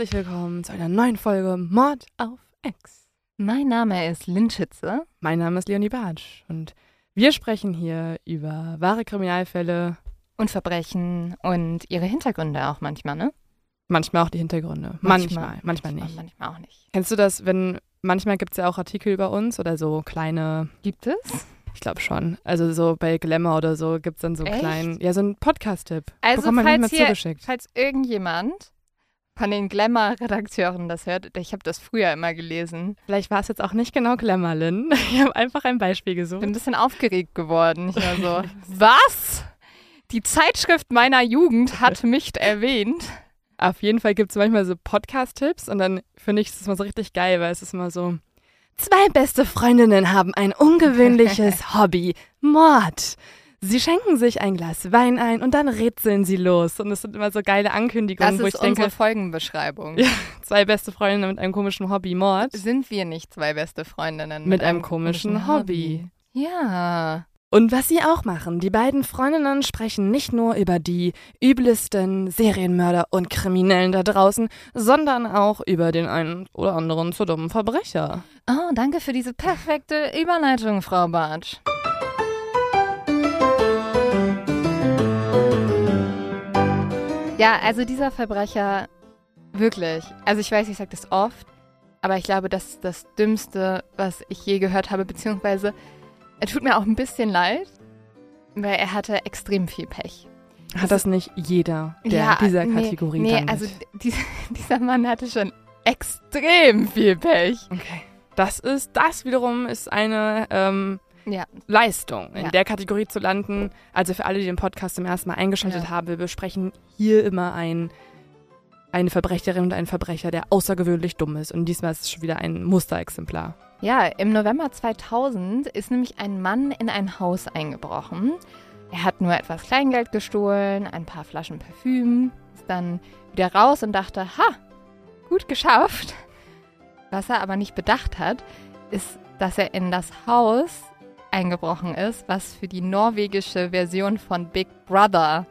herzlich willkommen zu einer neuen Folge Mord auf Ex. Mein Name ist Lynn Schütze. Mein Name ist Leonie Bartsch und wir sprechen hier über wahre Kriminalfälle. Und Verbrechen und ihre Hintergründe auch manchmal, ne? Manchmal auch die Hintergründe. Manchmal, manchmal, manchmal nicht. Manchmal auch nicht. Kennst du das, wenn manchmal gibt es ja auch Artikel über uns oder so kleine. Gibt es? Ich glaube schon. Also so bei Glamour oder so gibt es dann so Echt? kleinen, ja, so einen Podcast-Tipp. Also Bekommt man falls, hier, zugeschickt. falls irgendjemand von den Glamour-Redakteuren das hört, ich habe das früher immer gelesen, Vielleicht war es jetzt auch nicht genau Glamour, Lynn. Ich habe einfach ein Beispiel gesucht. bin ein bisschen aufgeregt geworden. Ich war so, was? Die Zeitschrift meiner Jugend hat mich erwähnt. Auf jeden Fall gibt es manchmal so Podcast-Tipps und dann finde ich es immer so richtig geil, weil es ist immer so, zwei beste Freundinnen haben ein ungewöhnliches Hobby, Mord. Sie schenken sich ein Glas Wein ein und dann rätseln sie los. Und es sind immer so geile Ankündigungen, Das wo ist ich denke, unsere Folgenbeschreibung. Ja. zwei beste Freundinnen mit einem komischen Hobby, Mord. Sind wir nicht zwei beste Freundinnen? Mit einem komischen Hobby. Ja. Und was sie auch machen, die beiden Freundinnen sprechen nicht nur über die übelsten Serienmörder und Kriminellen da draußen, sondern auch über den einen oder anderen zu dummen Verbrecher. Oh, danke für diese perfekte Überleitung, Frau Bartsch. Ja, also dieser Verbrecher, wirklich. Also ich weiß, ich sage das oft, aber ich glaube, das ist das Dümmste, was ich je gehört habe, beziehungsweise er tut mir auch ein bisschen leid, weil er hatte extrem viel Pech. Hat das nicht jeder der Ja, dieser nee, Kategorie Nee, dann also dieser, dieser Mann hatte schon extrem viel Pech. Okay. Das ist, das wiederum ist eine ähm, Ja, Leistung, in Ja. der Kategorie zu landen. Also für alle, die den Podcast zum ersten Mal eingeschaltet Ja. haben, wir besprechen hier immer ein, eine Verbrecherin und einen Verbrecher, der außergewöhnlich dumm ist. Und diesmal ist es schon wieder ein Musterexemplar. Ja, im November 2000 ist nämlich ein Mann in ein Haus eingebrochen. Er hat nur etwas Kleingeld gestohlen, ein paar Flaschen Parfüm, ist dann wieder raus und dachte, ha, gut geschafft. Was er aber nicht bedacht hat, ist, dass er in das Haus eingebrochen ist, was für die norwegische Version von Big Brother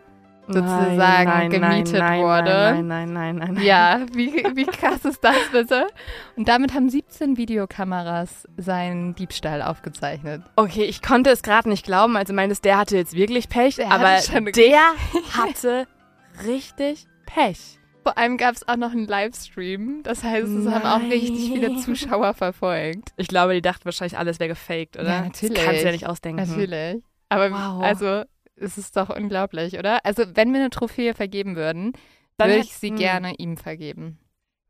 sozusagen gemietet nein, wurde. Nein, nein, nein, nein, nein. Ja, wie, wie krass ist das bitte? Und damit haben 17 Videokameras seinen Diebstahl aufgezeichnet. Okay, ich konnte es gerade nicht glauben. Also meines, der hatte jetzt wirklich Pech, Der aber hatte der hatte richtig Pech. Vor allem gab es auch noch einen Livestream. Das heißt, es haben auch richtig viele. Zuschauer verfolgt. Ich glaube, die dachten wahrscheinlich, alles wäre gefaked, oder? Ja, natürlich. Das kannst du ja nicht ausdenken. Natürlich. Aber Wow. also, es ist doch unglaublich, oder? Also, wenn wir eine Trophäe vergeben würden, Dann würde ich sie hm. gerne ihm vergeben.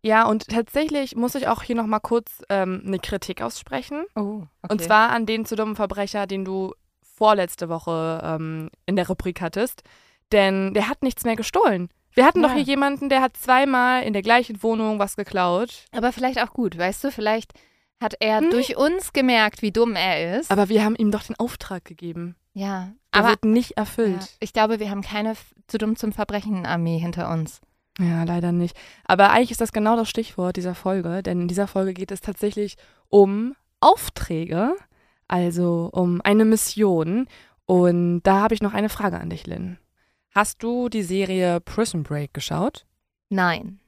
Ja, und tatsächlich muss ich auch hier nochmal kurz ähm, eine Kritik aussprechen. Oh, okay. Und zwar an den zu dummen Verbrecher, den du vorletzte Woche ähm, in der Rubrik hattest. Denn der hat nichts mehr gestohlen. Wir hatten doch Ja. hier jemanden, der hat zweimal in der gleichen Wohnung was geklaut. Aber vielleicht auch gut, weißt du? Vielleicht hat er Hm. durch uns gemerkt, wie dumm er ist. Aber wir haben ihm doch den Auftrag gegeben. ja, Der aber wird nicht ja, erfüllt. ich glaube, wir haben keine zu dumm zum Verbrechen-Armee hinter uns. Ja. leider nicht. Aber eigentlich ist das genau das Stichwort dieser Folge, denn in dieser Folge geht es tatsächlich um Aufträge, also um eine Mission. Und da habe ich noch eine Frage an dich, Lynn. Hast du die Serie Prison Break geschaut? Nein.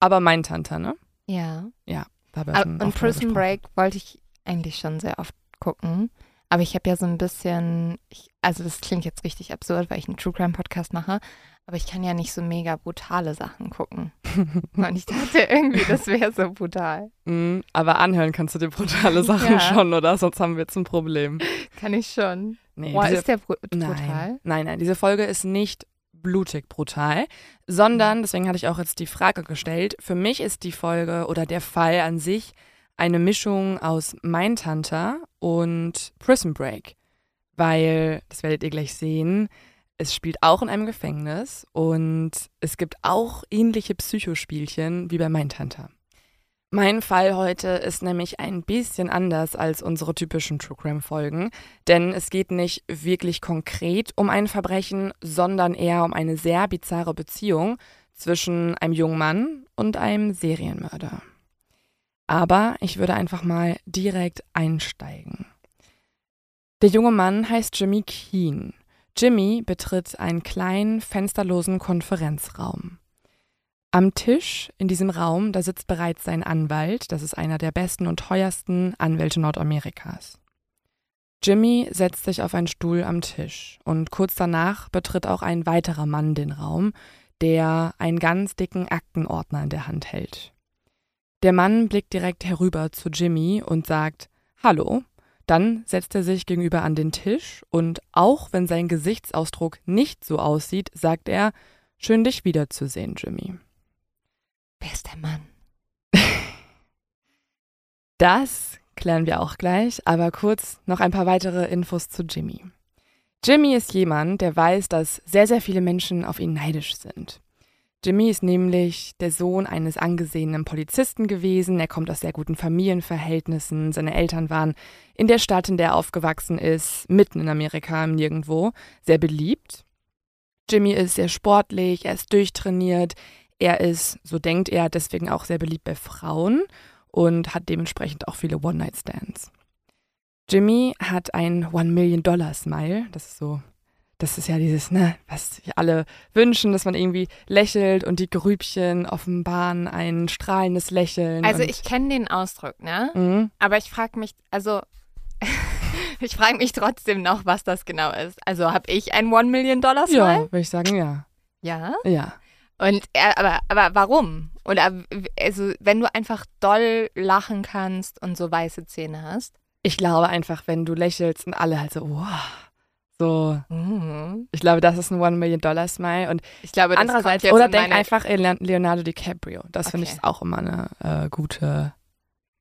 Aber mein Tante, ne? Ja. Wir Aber, schon und Prison. Break wollte ich eigentlich schon sehr oft gucken. Aber ich habe ja so ein bisschen, ich, also das klingt jetzt richtig absurd, weil ich einen True Crime Podcast mache, aber ich kann ja nicht so mega brutale Sachen gucken. Und ich dachte irgendwie, das wäre so brutal. Mm, aber anhören kannst du dir brutale Sachen Ja. schon, oder? Sonst haben wir jetzt ein Problem. Kann ich schon. Nee, Boah, diese- ist der bru brutal? Nein, nein, nein, diese Folge ist nicht blutig brutal, sondern, deswegen hatte ich auch jetzt die Frage gestellt, für mich ist die Folge oder der Fall an sich eine Mischung aus Mindhunter und Prison Break, weil, das werdet ihr gleich sehen, es spielt auch in einem Gefängnis und es gibt auch ähnliche Psychospielchen wie bei Mindhunter. Mein Fall heute ist nämlich ein bisschen anders als unsere typischen True Crime Folgen, denn es geht nicht wirklich konkret um ein Verbrechen, sondern eher um eine sehr bizarre Beziehung zwischen einem jungen Mann und einem Serienmörder. Aber ich würde einfach mal direkt einsteigen. Der junge Mann heißt Jimmy Keen. Jimmy betritt einen kleinen, fensterlosen Konferenzraum. Am Tisch in diesem Raum, da sitzt bereits sein Anwalt, das ist einer der besten und teuersten Anwälte Nordamerikas. Jimmy setzt sich auf einen Stuhl am Tisch und kurz danach betritt auch ein weiterer Mann den Raum, der einen ganz dicken Aktenordner in der Hand hält. Der Mann blickt direkt herüber zu Jimmy und sagt Hallo. Dann setzt er sich gegenüber an den Tisch und auch wenn sein Gesichtsausdruck nicht so aussieht, sagt er Schön dich wiederzusehen, Jimmy. Wer ist der Mann? Das klären wir auch gleich, aber kurz noch ein paar weitere Infos zu Jimmy. Jimmy ist jemand, der weiß, dass sehr, sehr viele Menschen auf ihn neidisch sind. Jimmy ist nämlich der Sohn eines angesehenen Polizisten gewesen. Er kommt aus sehr guten Familienverhältnissen. Seine Eltern waren in der Stadt, in der er aufgewachsen ist, mitten in Amerika, Nirgendwo, sehr beliebt. Jimmy ist sehr sportlich, er ist durchtrainiert, er ist, so denkt er, deswegen auch sehr beliebt bei Frauen und hat dementsprechend auch viele One-Night-Stands. Jimmy hat ein One-Million-Dollar-Smile. Das ist so, das ist ja dieses, ne, was sich alle wünschen, dass man irgendwie lächelt und die Grübchen offenbaren ein strahlendes Lächeln. Also ich kenne den Ausdruck, ne? Mhm. Aber ich frage mich, also ich frage mich trotzdem noch, was das genau ist. Also habe ich ein One-Million-Dollar-Smile? Ja, würde ich sagen, ja. Ja? Ja. Und er, aber, aber warum? Oder also, wenn du einfach doll lachen kannst und so weiße Zähne hast. Ich glaube einfach, wenn du lächelst und alle halt so, wow. So, mhm. ich glaube, das ist ein One Million Dollar Smile und ich glaube, andererseits oder denk einfach Leonardo DiCaprio. Das okay. finde ich auch immer eine äh, gute.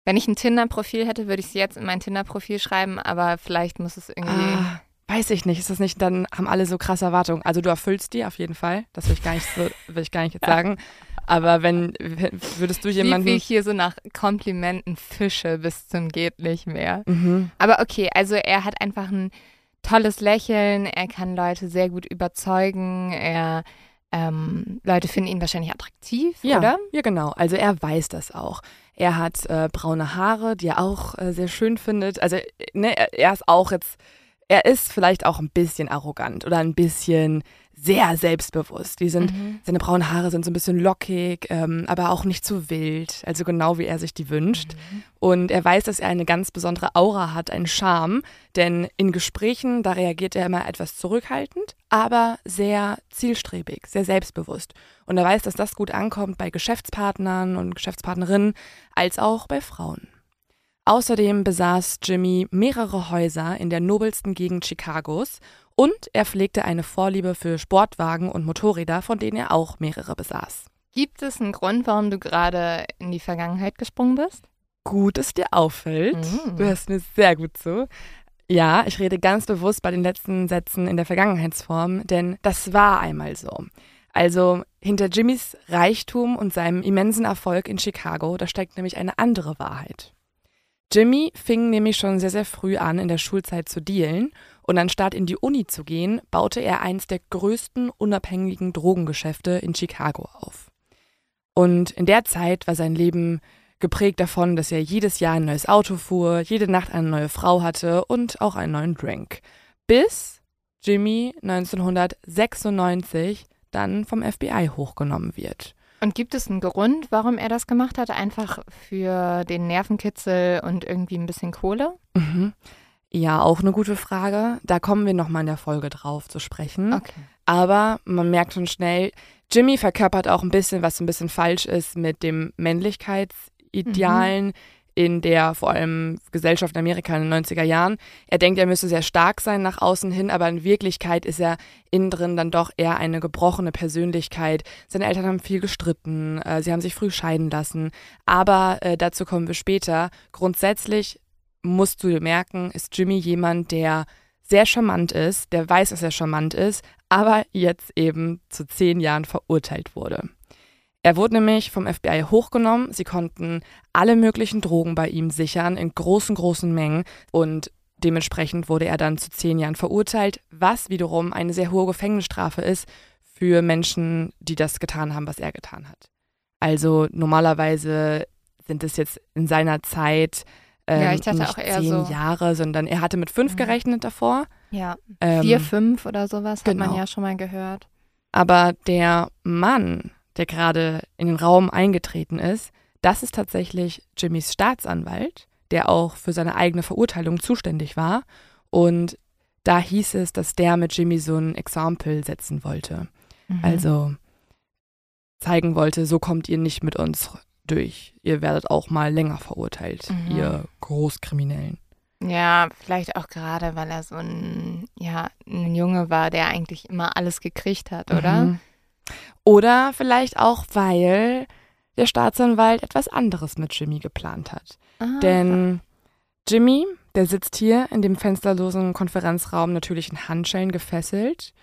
Wenn ich ein Tinder-Profil hätte, würde ich sie jetzt in mein Tinder-Profil schreiben, aber vielleicht muss es irgendwie. Ah, weiß ich nicht. Ist das nicht? Dann haben alle so krasse Erwartungen. Also du erfüllst die auf jeden Fall. Das will ich gar nicht so, will ich gar nicht jetzt sagen. Aber wenn, würdest du jemanden. Wie ich hier so nach Komplimenten fische bis zum geht nicht mehr. Mhm. Aber okay, also er hat einfach ein tolles Lächeln, er kann Leute sehr gut überzeugen, er ähm, Leute finden ihn wahrscheinlich attraktiv, ja, oder? Ja, genau. Also er weiß das auch. Er hat äh, braune Haare, die er auch äh, sehr schön findet. Also ne, er ist auch jetzt, er ist vielleicht auch ein bisschen arrogant oder ein bisschen sehr selbstbewusst. Die sind, mhm. seine braunen Haare sind so ein bisschen lockig, ähm, aber auch nicht zu wild, also genau wie er sich die wünscht. Mhm. Und er weiß, dass er eine ganz besondere Aura hat, einen Charme, denn in Gesprächen, da reagiert er immer etwas zurückhaltend, aber sehr zielstrebig, sehr selbstbewusst. Und er weiß, dass das gut ankommt bei Geschäftspartnern und Geschäftspartnerinnen, als auch bei Frauen. Außerdem besaß Jimmy mehrere Häuser in der nobelsten Gegend Chicagos und er pflegte eine Vorliebe für Sportwagen und Motorräder, von denen er auch mehrere besaß. Gibt es einen Grund, warum du gerade in die Vergangenheit gesprungen bist? Gut, dass dir auffällt. Mhm. Du hörst mir sehr gut zu. Ja, ich rede ganz bewusst bei den letzten Sätzen in der Vergangenheitsform, denn das war einmal so. Also hinter Jimmys Reichtum und seinem immensen Erfolg in Chicago, da steckt nämlich eine andere Wahrheit. Jimmy fing nämlich schon sehr, sehr früh an, in der Schulzeit zu dealen und anstatt in die Uni zu gehen, baute er eins der größten unabhängigen Drogengeschäfte in Chicago auf. Und in der Zeit war sein Leben geprägt davon, dass er jedes Jahr ein neues Auto fuhr, jede Nacht eine neue Frau hatte und auch einen neuen Drink. Bis Jimmy 1996 dann vom FBI hochgenommen wird. Und gibt es einen Grund, warum er das gemacht hat? Einfach für den Nervenkitzel und irgendwie ein bisschen Kohle? Mhm. Ja, auch eine gute Frage. Da kommen wir nochmal in der Folge drauf zu sprechen. Okay. Aber man merkt schon schnell, Jimmy verkörpert auch ein bisschen, was ein bisschen falsch ist mit dem Männlichkeitsidealen. Mhm in der vor allem Gesellschaft in Amerika in den 90er Jahren. Er denkt, er müsse sehr stark sein nach außen hin, aber in Wirklichkeit ist er innen drin dann doch eher eine gebrochene Persönlichkeit. Seine Eltern haben viel gestritten, äh, sie haben sich früh scheiden lassen, aber äh, dazu kommen wir später. Grundsätzlich musst du merken, ist Jimmy jemand, der sehr charmant ist, der weiß, dass er charmant ist, aber jetzt eben zu zehn Jahren verurteilt wurde. Er wurde nämlich vom FBI hochgenommen. Sie konnten alle möglichen Drogen bei ihm sichern in großen, großen Mengen und dementsprechend wurde er dann zu zehn Jahren verurteilt, was wiederum eine sehr hohe Gefängnisstrafe ist für Menschen, die das getan haben, was er getan hat. Also normalerweise sind es jetzt in seiner Zeit ähm, ja, ich dachte nicht auch eher zehn so. Jahre, sondern er hatte mit fünf mhm. gerechnet davor. Ja, ähm, vier, fünf oder sowas genau. hat man genau. ja schon mal gehört. Aber der Mann, der gerade in den Raum eingetreten ist, das ist tatsächlich Jimmys Staatsanwalt, der auch für seine eigene Verurteilung zuständig war. Und da hieß es, dass der mit Jimmy so ein Exempel setzen wollte. Mhm. Also zeigen wollte, so kommt ihr nicht mit uns durch. Ihr werdet auch mal länger verurteilt, mhm. ihr Großkriminellen. Ja, vielleicht auch gerade, weil er so ein, ja, ein Junge war, der eigentlich immer alles gekriegt hat, oder? Mhm. Oder vielleicht auch, weil der Staatsanwalt etwas anderes mit Jimmy geplant hat. Ah. Denn Jimmy, der sitzt hier in dem fensterlosen Konferenzraum natürlich in Handschellen gefesselt.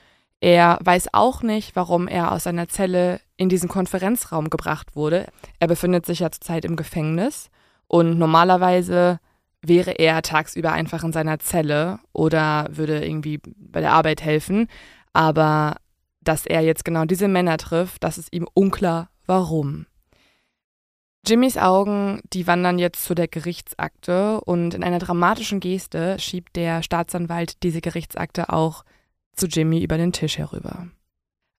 Er weiß auch nicht, warum er aus seiner Zelle in diesen Konferenzraum gebracht wurde. Er befindet sich ja zurzeit im Gefängnis und normalerweise wäre er tagsüber einfach in seiner Zelle oder würde irgendwie bei der Arbeit helfen. Aber dass er jetzt genau diese Männer trifft, das ist ihm unklar, warum. Jimmys Augen, die wandern jetzt zu der Gerichtsakte und in einer dramatischen Geste schiebt der Staatsanwalt diese Gerichtsakte auch zu Jimmy über den Tisch herüber.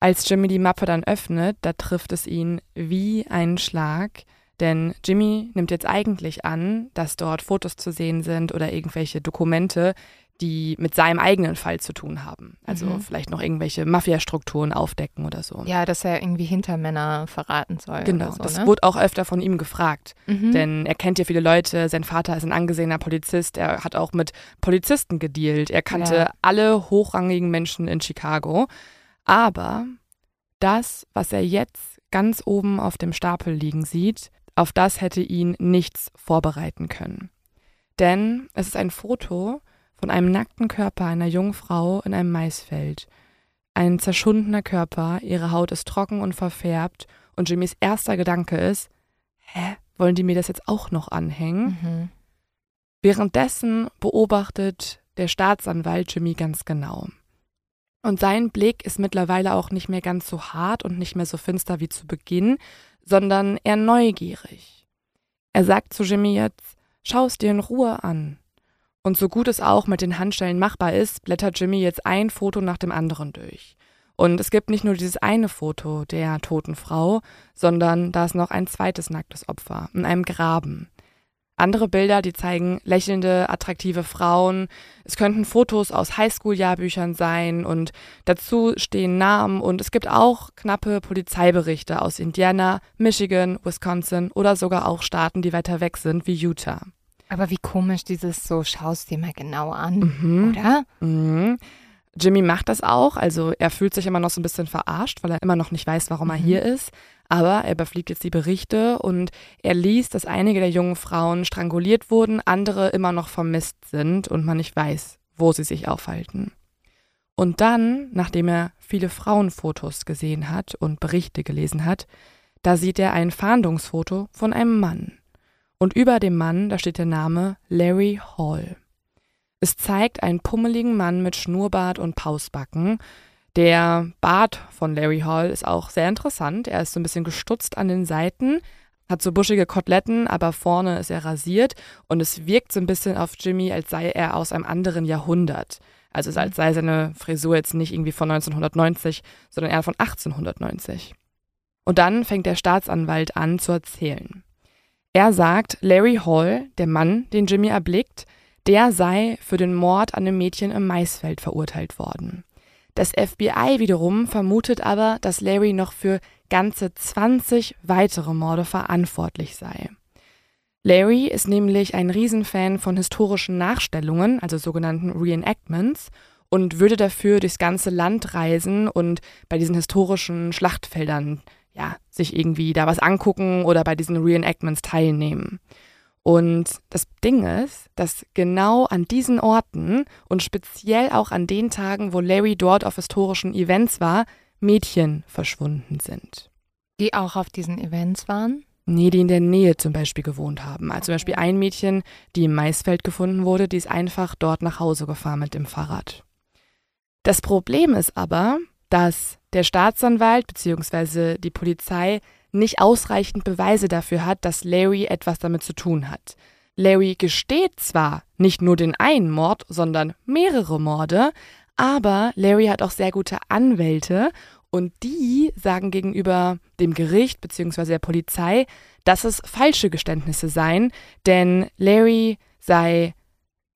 Als Jimmy die Mappe dann öffnet, da trifft es ihn wie ein Schlag, denn Jimmy nimmt jetzt eigentlich an, dass dort Fotos zu sehen sind oder irgendwelche Dokumente, die mit seinem eigenen Fall zu tun haben. Also mhm. vielleicht noch irgendwelche Mafiastrukturen aufdecken oder so. Ja, dass er irgendwie Hintermänner verraten soll. Genau, so, das ne? wurde auch öfter von ihm gefragt. Mhm. Denn er kennt ja viele Leute, sein Vater ist ein angesehener Polizist, er hat auch mit Polizisten gedealt, er kannte ja. alle hochrangigen Menschen in Chicago. Aber das, was er jetzt ganz oben auf dem Stapel liegen sieht, auf das hätte ihn nichts vorbereiten können. Denn es ist ein Foto, von einem nackten Körper einer jungen Frau in einem Maisfeld. Ein zerschundener Körper, ihre Haut ist trocken und verfärbt und Jimmys erster Gedanke ist, hä, wollen die mir das jetzt auch noch anhängen? Mhm. Währenddessen beobachtet der Staatsanwalt Jimmy ganz genau. Und sein Blick ist mittlerweile auch nicht mehr ganz so hart und nicht mehr so finster wie zu Beginn, sondern eher neugierig. Er sagt zu Jimmy jetzt, schau es dir in Ruhe an. Und so gut es auch mit den Handstellen machbar ist, blättert Jimmy jetzt ein Foto nach dem anderen durch. Und es gibt nicht nur dieses eine Foto der toten Frau, sondern da ist noch ein zweites nacktes Opfer in einem Graben. Andere Bilder, die zeigen lächelnde, attraktive Frauen. Es könnten Fotos aus Highschool-Jahrbüchern sein und dazu stehen Namen und es gibt auch knappe Polizeiberichte aus Indiana, Michigan, Wisconsin oder sogar auch Staaten, die weiter weg sind, wie Utah. Aber wie komisch dieses so, schaust dir mal genau an, mhm. oder? Mhm. Jimmy macht das auch, also er fühlt sich immer noch so ein bisschen verarscht, weil er immer noch nicht weiß, warum er mhm. hier ist. Aber er überfliegt jetzt die Berichte und er liest, dass einige der jungen Frauen stranguliert wurden, andere immer noch vermisst sind und man nicht weiß, wo sie sich aufhalten. Und dann, nachdem er viele Frauenfotos gesehen hat und Berichte gelesen hat, da sieht er ein Fahndungsfoto von einem Mann. Und über dem Mann, da steht der Name Larry Hall. Es zeigt einen pummeligen Mann mit Schnurrbart und Pausbacken. Der Bart von Larry Hall ist auch sehr interessant. Er ist so ein bisschen gestutzt an den Seiten, hat so buschige Koteletten, aber vorne ist er rasiert und es wirkt so ein bisschen auf Jimmy, als sei er aus einem anderen Jahrhundert. Also als sei seine Frisur jetzt nicht irgendwie von 1990, sondern eher von 1890. Und dann fängt der Staatsanwalt an zu erzählen. Er sagt, Larry Hall, der Mann, den Jimmy erblickt, der sei für den Mord an dem Mädchen im Maisfeld verurteilt worden. Das FBI wiederum vermutet aber, dass Larry noch für ganze 20 weitere Morde verantwortlich sei. Larry ist nämlich ein Riesenfan von historischen Nachstellungen, also sogenannten Reenactments, und würde dafür durchs ganze Land reisen und bei diesen historischen Schlachtfeldern ja, sich irgendwie da was angucken oder bei diesen Reenactments teilnehmen. Und das Ding ist, dass genau an diesen Orten und speziell auch an den Tagen, wo Larry dort auf historischen Events war, Mädchen verschwunden sind. Die auch auf diesen Events waren? Nee, die in der Nähe zum Beispiel gewohnt haben. Also zum Beispiel ein Mädchen, die im Maisfeld gefunden wurde, die ist einfach dort nach Hause gefahren mit dem Fahrrad. Das Problem ist aber, dass der Staatsanwalt bzw. die Polizei nicht ausreichend Beweise dafür hat, dass Larry etwas damit zu tun hat. Larry gesteht zwar nicht nur den einen Mord, sondern mehrere Morde, aber Larry hat auch sehr gute Anwälte Und die sagen gegenüber dem Gericht bzw. der Polizei, dass es falsche Geständnisse seien, denn Larry sei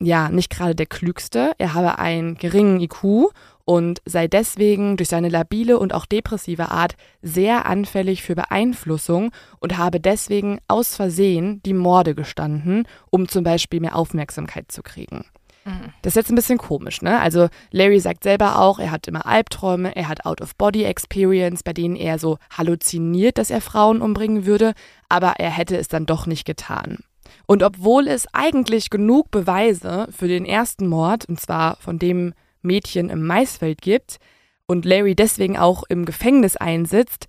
ja nicht gerade der Klügste, er habe einen geringen IQ und sei deswegen durch seine labile und auch depressive Art sehr anfällig für Beeinflussung und habe deswegen aus Versehen die Morde gestanden, um zum Beispiel mehr Aufmerksamkeit zu kriegen. Mhm. Das ist jetzt ein bisschen komisch, ne? Also Larry sagt selber auch, er hat immer Albträume, er hat Out-of-Body-Experience, bei denen er so halluziniert, dass er Frauen umbringen würde, aber er hätte es dann doch nicht getan. Und obwohl es eigentlich genug Beweise für den ersten Mord, und zwar von dem Mädchen im Maisfeld gibt und Larry deswegen auch im Gefängnis einsitzt,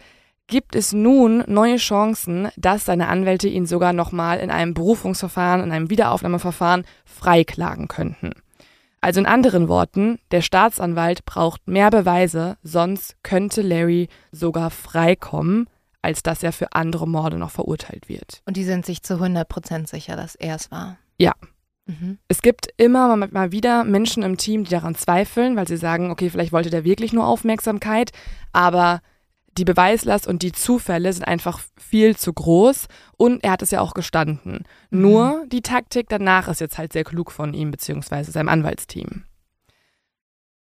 gibt es nun neue Chancen, dass seine Anwälte ihn sogar nochmal in einem Berufungsverfahren, in einem Wiederaufnahmeverfahren freiklagen könnten. Also in anderen Worten, der Staatsanwalt braucht mehr Beweise, sonst könnte Larry sogar freikommen, als dass er für andere Morde noch verurteilt wird. Und die sind sich zu 100% sicher, dass er es war. Ja, Mhm. Es gibt immer mal wieder Menschen im Team, die daran zweifeln, weil sie sagen, okay, vielleicht wollte der wirklich nur Aufmerksamkeit, aber die Beweislast und die Zufälle sind einfach viel zu groß und er hat es ja auch gestanden. Mhm. Nur die Taktik danach ist jetzt halt sehr klug von ihm bzw. seinem Anwaltsteam.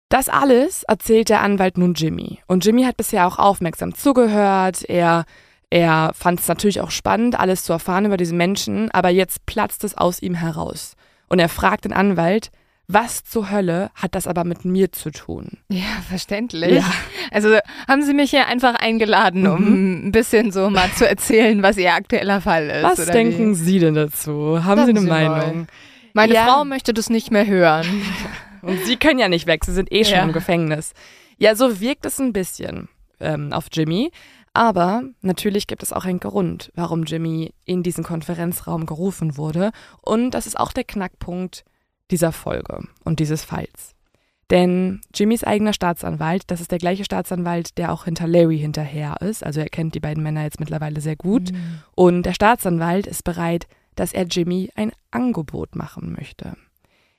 Das alles erzählt der Anwalt nun Jimmy. Und Jimmy hat bisher auch aufmerksam zugehört. Er, er fand es natürlich auch spannend, alles zu erfahren über diese Menschen, aber jetzt platzt es aus ihm heraus. Und er fragt den Anwalt, was zur Hölle hat das aber mit mir zu tun? Ja, verständlich. Ja. Also haben Sie mich hier einfach eingeladen, um mhm. ein bisschen so mal zu erzählen, was Ihr aktueller Fall ist. Was denken wie? Sie denn dazu? Haben Sie eine Sie Meinung? Mal. Meine ja. Frau möchte das nicht mehr hören. Und Sie können ja nicht weg, Sie sind eh schon ja. im Gefängnis. Ja, so wirkt es ein bisschen ähm, auf Jimmy. Aber natürlich gibt es auch einen Grund, warum Jimmy in diesen Konferenzraum gerufen wurde. Und das ist auch der Knackpunkt dieser Folge und dieses Falls. Denn Jimmys eigener Staatsanwalt, das ist der gleiche Staatsanwalt, der auch hinter Larry hinterher ist. Also er kennt die beiden Männer jetzt mittlerweile sehr gut. Mhm. Und der Staatsanwalt ist bereit, dass er Jimmy ein Angebot machen möchte.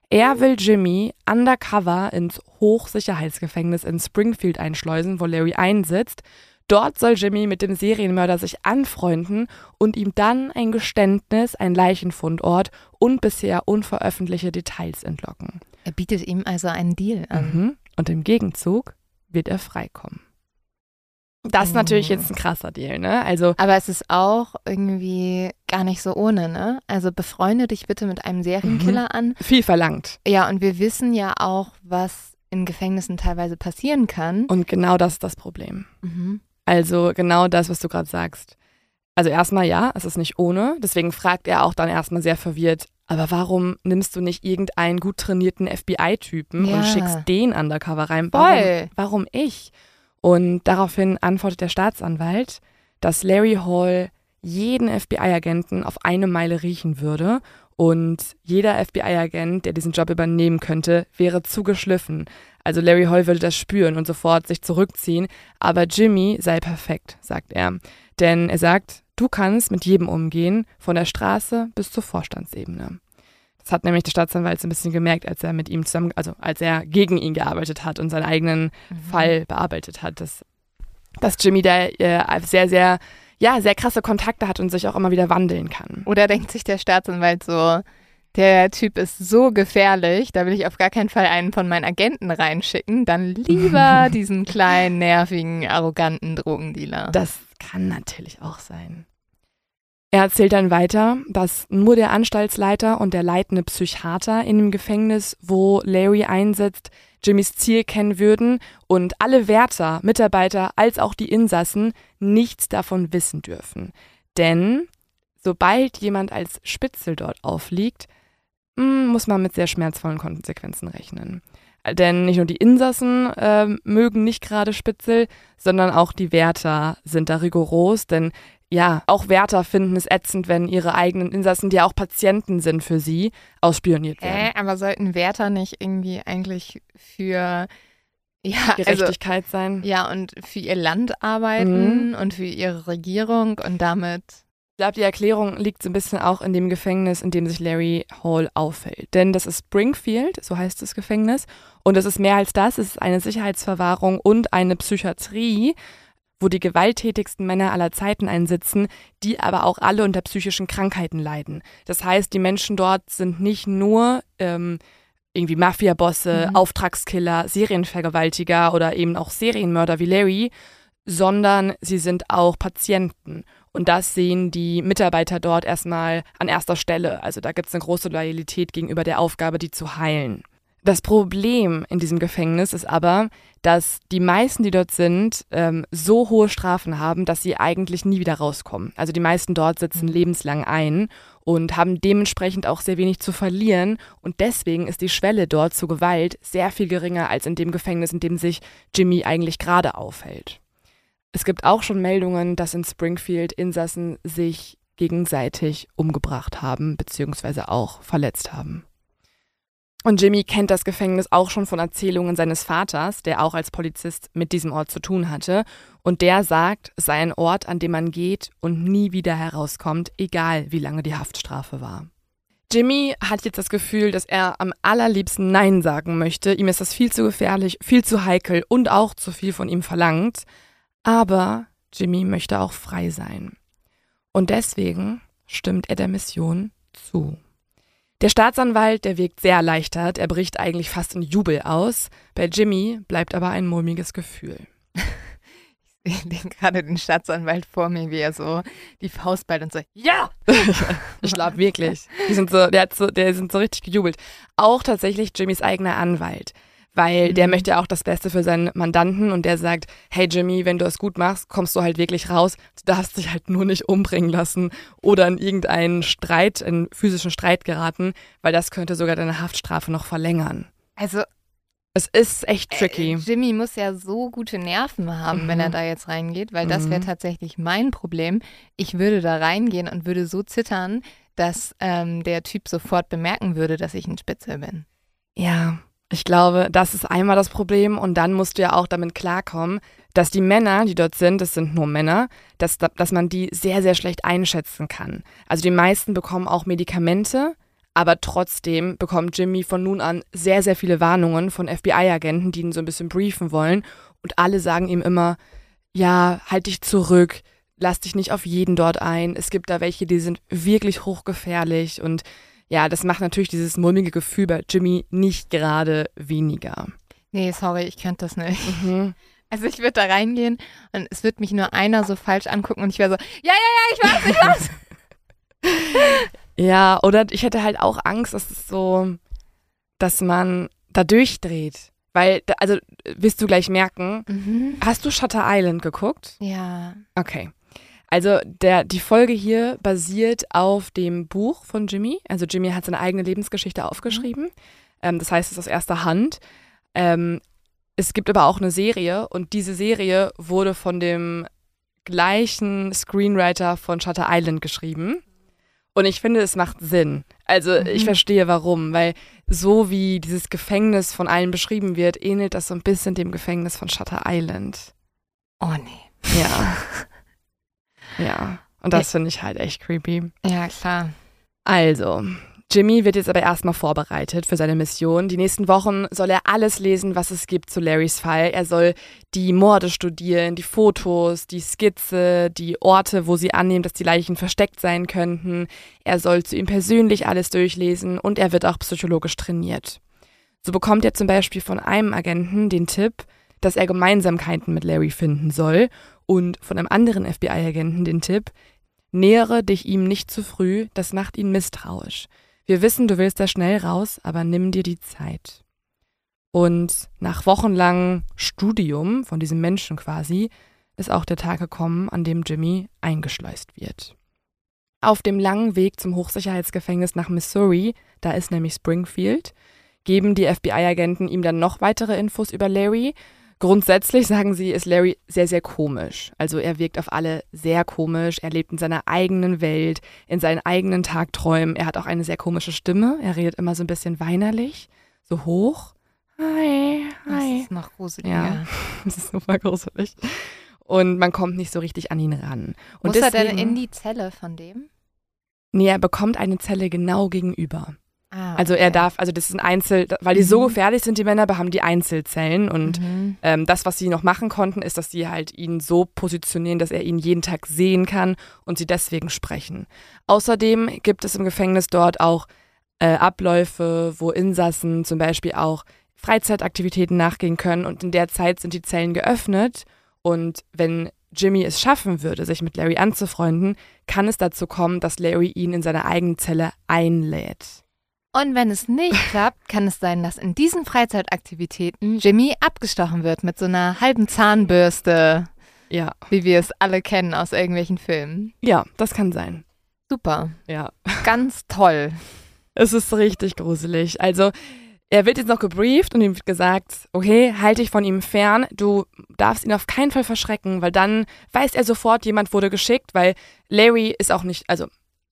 Er will Jimmy undercover ins Hochsicherheitsgefängnis in Springfield einschleusen, wo Larry einsitzt, Dort soll Jimmy mit dem Serienmörder sich anfreunden und ihm dann ein Geständnis, ein Leichenfundort und bisher unveröffentlichte Details entlocken. Er bietet ihm also einen Deal an. Mhm. Und im Gegenzug wird er freikommen. Das ist natürlich oh. jetzt ein krasser Deal, ne? Also, aber es ist auch irgendwie gar nicht so ohne, ne? Also befreunde dich bitte mit einem Serienkiller mhm. an. Viel verlangt. Ja, und wir wissen ja auch, was in Gefängnissen teilweise passieren kann. Und genau das ist das Problem. Mhm. Also genau das, was du gerade sagst. Also erstmal ja, es ist nicht ohne. Deswegen fragt er auch dann erstmal sehr verwirrt, aber warum nimmst du nicht irgendeinen gut trainierten FBI-Typen ja. und schickst den undercover rein? Warum, warum ich? Und daraufhin antwortet der Staatsanwalt, dass Larry Hall jeden FBI-Agenten auf eine Meile riechen würde und jeder FBI-Agent, der diesen Job übernehmen könnte, wäre zugeschliffen. Also Larry Hall würde das spüren und sofort sich zurückziehen, aber Jimmy sei perfekt, sagt er. Denn er sagt, du kannst mit jedem umgehen, von der Straße bis zur Vorstandsebene. Das hat nämlich der Staatsanwalt so ein bisschen gemerkt, als er mit ihm zusammen, also als er gegen ihn gearbeitet hat und seinen eigenen mhm. Fall bearbeitet hat, dass, dass Jimmy da äh, sehr, sehr, ja, sehr krasse Kontakte hat und sich auch immer wieder wandeln kann. Oder denkt sich der Staatsanwalt so, der Typ ist so gefährlich, da will ich auf gar keinen Fall einen von meinen Agenten reinschicken. Dann lieber diesen kleinen, nervigen, arroganten Drogendealer. Das kann natürlich auch sein. Er erzählt dann weiter, dass nur der Anstaltsleiter und der leitende Psychiater in dem Gefängnis, wo Larry einsetzt, Jimmys Ziel kennen würden und alle Wärter, Mitarbeiter als auch die Insassen nichts davon wissen dürfen. Denn sobald jemand als Spitzel dort aufliegt, muss man mit sehr schmerzvollen Konsequenzen rechnen. Denn nicht nur die Insassen äh, mögen nicht gerade Spitzel, sondern auch die Wärter sind da rigoros, denn ja, auch Wärter finden es ätzend, wenn ihre eigenen Insassen, die ja auch Patienten sind für sie, ausspioniert werden. Äh, aber sollten Wärter nicht irgendwie eigentlich für ja, also Gerechtigkeit also, sein? Ja, und für ihr Land arbeiten mhm. und für ihre Regierung und damit glaube, die Erklärung liegt so ein bisschen auch in dem Gefängnis, in dem sich Larry Hall aufhält. Denn das ist Springfield, so heißt das Gefängnis. Und es ist mehr als das. Es ist eine Sicherheitsverwahrung und eine Psychiatrie, wo die gewalttätigsten Männer aller Zeiten einsitzen, die aber auch alle unter psychischen Krankheiten leiden. Das heißt, die Menschen dort sind nicht nur ähm, irgendwie Mafiabosse, mhm. Auftragskiller, Serienvergewaltiger oder eben auch Serienmörder wie Larry, sondern sie sind auch Patienten. Und das sehen die Mitarbeiter dort erstmal an erster Stelle. Also da gibt es eine große Loyalität gegenüber der Aufgabe, die zu heilen. Das Problem in diesem Gefängnis ist aber, dass die meisten, die dort sind, ähm, so hohe Strafen haben, dass sie eigentlich nie wieder rauskommen. Also die meisten dort sitzen mhm. lebenslang ein und haben dementsprechend auch sehr wenig zu verlieren. Und deswegen ist die Schwelle dort zu Gewalt sehr viel geringer als in dem Gefängnis, in dem sich Jimmy eigentlich gerade aufhält. Es gibt auch schon Meldungen, dass in Springfield Insassen sich gegenseitig umgebracht haben, beziehungsweise auch verletzt haben. Und Jimmy kennt das Gefängnis auch schon von Erzählungen seines Vaters, der auch als Polizist mit diesem Ort zu tun hatte. Und der sagt, es sei ein Ort, an dem man geht und nie wieder herauskommt, egal wie lange die Haftstrafe war. Jimmy hat jetzt das Gefühl, dass er am allerliebsten Nein sagen möchte. Ihm ist das viel zu gefährlich, viel zu heikel und auch zu viel von ihm verlangt. Aber Jimmy möchte auch frei sein. Und deswegen stimmt er der Mission zu. Der Staatsanwalt, der wirkt sehr erleichtert, er bricht eigentlich fast in Jubel aus. Bei Jimmy bleibt aber ein mulmiges Gefühl. Ich sehe gerade den Staatsanwalt vor mir, wie er so die Faust ballt und so, ja! ich glaube wirklich. Die sind so, der, hat so, der sind so richtig gejubelt. Auch tatsächlich Jimmys eigener Anwalt weil mhm. der möchte ja auch das Beste für seinen Mandanten und der sagt, hey Jimmy, wenn du es gut machst, kommst du halt wirklich raus. Du darfst dich halt nur nicht umbringen lassen oder in irgendeinen Streit, in physischen Streit geraten, weil das könnte sogar deine Haftstrafe noch verlängern. Also es ist echt tricky. Äh, Jimmy muss ja so gute Nerven haben, mhm. wenn er mhm. da jetzt reingeht, weil das wäre mhm. tatsächlich mein Problem. Ich würde da reingehen und würde so zittern, dass ähm, der Typ sofort bemerken würde, dass ich ein Spitzel bin. Ja, ich glaube, das ist einmal das Problem und dann musst du ja auch damit klarkommen, dass die Männer, die dort sind, das sind nur Männer, dass, dass man die sehr, sehr schlecht einschätzen kann. Also die meisten bekommen auch Medikamente, aber trotzdem bekommt Jimmy von nun an sehr, sehr viele Warnungen von FBI-Agenten, die ihn so ein bisschen briefen wollen und alle sagen ihm immer, ja, halt dich zurück, lass dich nicht auf jeden dort ein. Es gibt da welche, die sind wirklich hochgefährlich und ja, das macht natürlich dieses mulmige Gefühl bei Jimmy nicht gerade weniger. Nee, sorry, ich könnte das nicht. Mhm. Also ich würde da reingehen und es wird mich nur einer so falsch angucken und ich wäre so, ja, ja, ja, ich weiß, ich weiß. ja, oder ich hätte halt auch Angst, dass es so, dass man da durchdreht. Weil, also wirst du gleich merken, mhm. hast du Shutter Island geguckt? Ja. Okay. Also der, die Folge hier basiert auf dem Buch von Jimmy. Also Jimmy hat seine eigene Lebensgeschichte aufgeschrieben. Mhm. Ähm, das heißt, es ist aus erster Hand. Ähm, es gibt aber auch eine Serie und diese Serie wurde von dem gleichen Screenwriter von Shutter Island geschrieben. Und ich finde, es macht Sinn. Also mhm. ich verstehe warum, weil so wie dieses Gefängnis von allen beschrieben wird, ähnelt das so ein bisschen dem Gefängnis von Shutter Island. Oh nee. Ja. Ja, und das finde ich halt echt creepy. Ja, klar. Also, Jimmy wird jetzt aber erstmal vorbereitet für seine Mission. Die nächsten Wochen soll er alles lesen, was es gibt zu Larrys Fall. Er soll die Morde studieren, die Fotos, die Skizze, die Orte, wo sie annehmen, dass die Leichen versteckt sein könnten. Er soll zu ihm persönlich alles durchlesen und er wird auch psychologisch trainiert. So bekommt er zum Beispiel von einem Agenten den Tipp, dass er Gemeinsamkeiten mit Larry finden soll und von einem anderen FBI-Agenten den Tipp, nähere dich ihm nicht zu früh, das macht ihn misstrauisch. Wir wissen, du willst da schnell raus, aber nimm dir die Zeit. Und nach wochenlangem Studium von diesem Menschen quasi ist auch der Tag gekommen, an dem Jimmy eingeschleust wird. Auf dem langen Weg zum Hochsicherheitsgefängnis nach Missouri, da ist nämlich Springfield, geben die FBI-Agenten ihm dann noch weitere Infos über Larry Grundsätzlich sagen sie, ist Larry sehr, sehr komisch. Also er wirkt auf alle sehr komisch. Er lebt in seiner eigenen Welt, in seinen eigenen Tagträumen. Er hat auch eine sehr komische Stimme. Er redet immer so ein bisschen weinerlich, so hoch. Hi, hi. Das ist noch gruselig. Ja, das ist super gruselig. und man kommt nicht so richtig an ihn ran. Und Muss er denn deswegen- in die Zelle von dem? Nee, er bekommt eine Zelle genau gegenüber. Ah, Also er okay. darf, also das ist ein Einzel, weil die so Mhm. gefährlich sind, die Männer, haben die Einzelzellen und Mhm. ähm, das, was sie noch machen konnten, ist, dass sie halt ihn so positionieren, dass er ihn jeden Tag sehen kann und sie deswegen sprechen. Außerdem gibt es im Gefängnis dort auch äh, Abläufe, wo Insassen zum Beispiel auch Freizeitaktivitäten nachgehen können und in der Zeit sind die Zellen geöffnet und wenn Jimmy es schaffen würde, sich mit Larry anzufreunden, kann es dazu kommen, dass Larry ihn in seine eigene Zelle einlädt. Und wenn es nicht klappt, kann es sein, dass in diesen Freizeitaktivitäten Jimmy abgestochen wird mit so einer halben Zahnbürste, Ja, wie wir es alle kennen aus irgendwelchen Filmen. ja, das kann sein. Super. Ja. Ganz toll. Es ist richtig gruselig. Also, er wird jetzt noch gebrieft und ihm wird gesagt, okay, halte dich von ihm fern, du darfst ihn auf keinen Fall verschrecken, weil dann weiß er sofort, jemand wurde geschickt, weil Larry ist auch nicht, also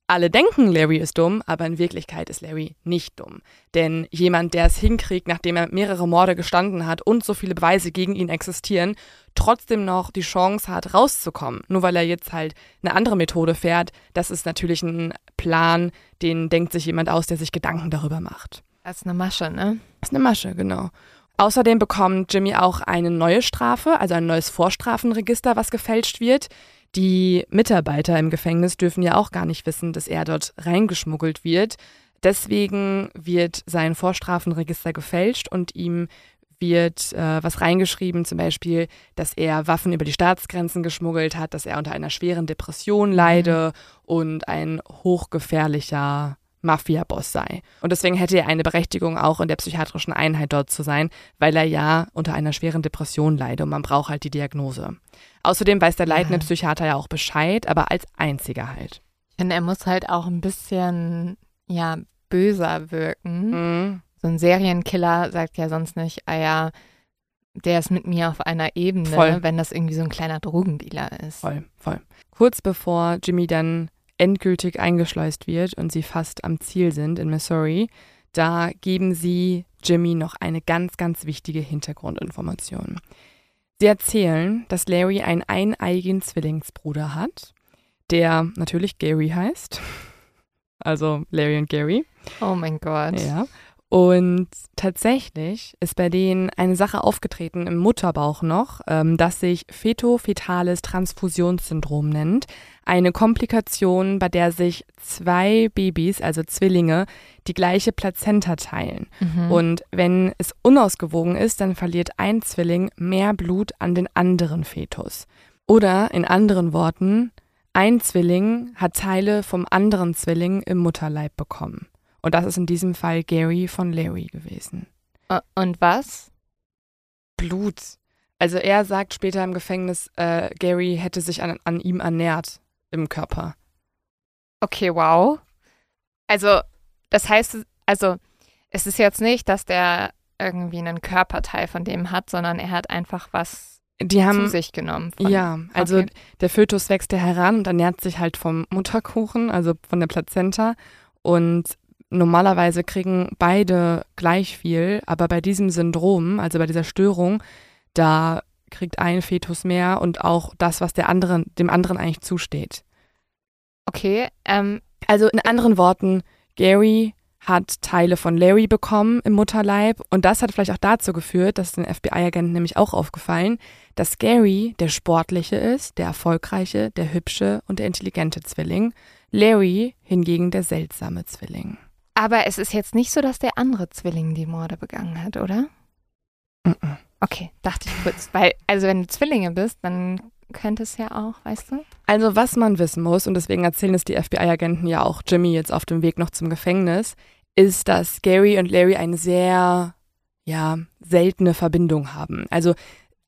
alle denken, Larry ist dumm, aber in Wirklichkeit ist Larry nicht dumm. Denn jemand, der es hinkriegt, nachdem er mehrere Morde gestanden hat und so viele Beweise gegen ihn existieren, trotzdem noch die Chance hat, rauszukommen. Nur weil er jetzt halt eine andere Methode fährt, das ist natürlich ein Plan, den denkt sich jemand aus, der sich Gedanken darüber macht. Das ist eine Masche, ne? Das ist eine Masche, genau. Außerdem bekommt Jimmy auch eine neue Strafe, also ein neues Vorstrafenregister, was gefälscht wird. Die Mitarbeiter im Gefängnis dürfen ja auch gar nicht wissen, dass er dort reingeschmuggelt wird. Deswegen wird sein Vorstrafenregister gefälscht und ihm wird äh, was reingeschrieben, zum Beispiel, dass er Waffen über die Staatsgrenzen geschmuggelt hat, dass er unter einer schweren Depression leide und ein hochgefährlicher Mafia-Boss sei. Und deswegen hätte er eine Berechtigung, auch in der psychiatrischen Einheit dort zu sein, weil er ja unter einer schweren Depression leide und man braucht halt die Diagnose. Außerdem weiß der leitende. Psychiater ja auch Bescheid, aber als einziger halt. Ich finde, er muss halt auch ein bisschen, ja, böser wirken. Mhm. So ein Serienkiller sagt ja sonst nicht, ah ja, der ist mit mir auf einer Ebene, Voll. wenn das irgendwie so ein kleiner Drogendealer ist. Voll, voll. Kurz bevor Jimmy dann endgültig eingeschleust wird und sie fast am Ziel sind in Missouri, da geben sie Jimmy noch eine ganz, ganz wichtige Hintergrundinformation. Sie erzählen, dass Larry einen eineigigen Zwillingsbruder hat, der natürlich Gary heißt. Also Larry und Gary. Oh mein Gott. Ja. Und tatsächlich ist bei denen eine Sache aufgetreten im Mutterbauch noch, ähm, das sich fetofetales Transfusionssyndrom nennt. Eine Komplikation, bei der sich zwei Babys, also Zwillinge, die gleiche Plazenta teilen. Mhm. Und wenn es unausgewogen ist, dann verliert ein Zwilling mehr Blut an den anderen Fetus. Oder in anderen Worten, ein Zwilling hat Teile vom anderen Zwilling im Mutterleib bekommen. Und das ist in diesem Fall Gary von Larry gewesen. Und was? Blut. Also er sagt später im Gefängnis, äh, Gary hätte sich an, an ihm ernährt im Körper. Okay, wow. Also, das heißt, also, es ist jetzt nicht, dass der irgendwie einen Körperteil von dem hat, sondern er hat einfach was Die zu haben sich genommen. Von, Ja, also Okay. der Fötus wächst ja heran und ernährt sich halt vom Mutterkuchen, also von der Plazenta. Und normalerweise kriegen beide gleich viel, aber bei diesem Syndrom, also bei dieser Störung, da kriegt ein Fetus mehr und auch das, was der anderen, dem anderen eigentlich zusteht. Okay, ähm, Also in anderen Worten, Gary hat Teile von Larry bekommen im Mutterleib und das hat vielleicht auch dazu geführt, das ist den FBI-Agenten nämlich auch aufgefallen, dass Gary der sportliche ist, der erfolgreiche, der hübsche und der intelligente Zwilling, Larry hingegen der seltsame Zwilling. Aber es ist jetzt nicht so, dass der andere Zwilling die Morde begangen hat, oder? Mhm. Okay, dachte ich kurz. Weil, also wenn du Zwillinge bist, dann könnte es ja auch, weißt du? Also was man wissen muss, und deswegen erzählen es die FBI-Agenten ja auch Jimmy jetzt auf dem Weg noch zum Gefängnis, ist, dass Gary und Larry eine sehr, ja, seltene Verbindung haben. Also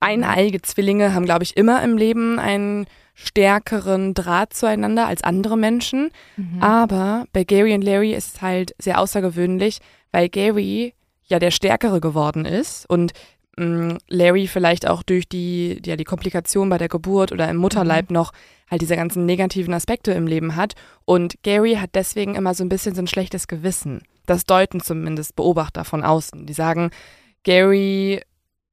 eineiige Zwillinge haben, glaube ich, immer im Leben einen stärkeren Draht zueinander als andere Menschen. Mhm. Aber bei Gary und Larry ist es halt sehr außergewöhnlich, weil Gary ja der Stärkere geworden ist und mh, Larry vielleicht auch durch die, ja, die Komplikation bei der Geburt oder im Mutterleib noch halt diese ganzen negativen Aspekte im Leben hat. Und Gary hat deswegen immer so ein bisschen so ein schlechtes Gewissen. Das deuten zumindest Beobachter von außen. Die sagen, Gary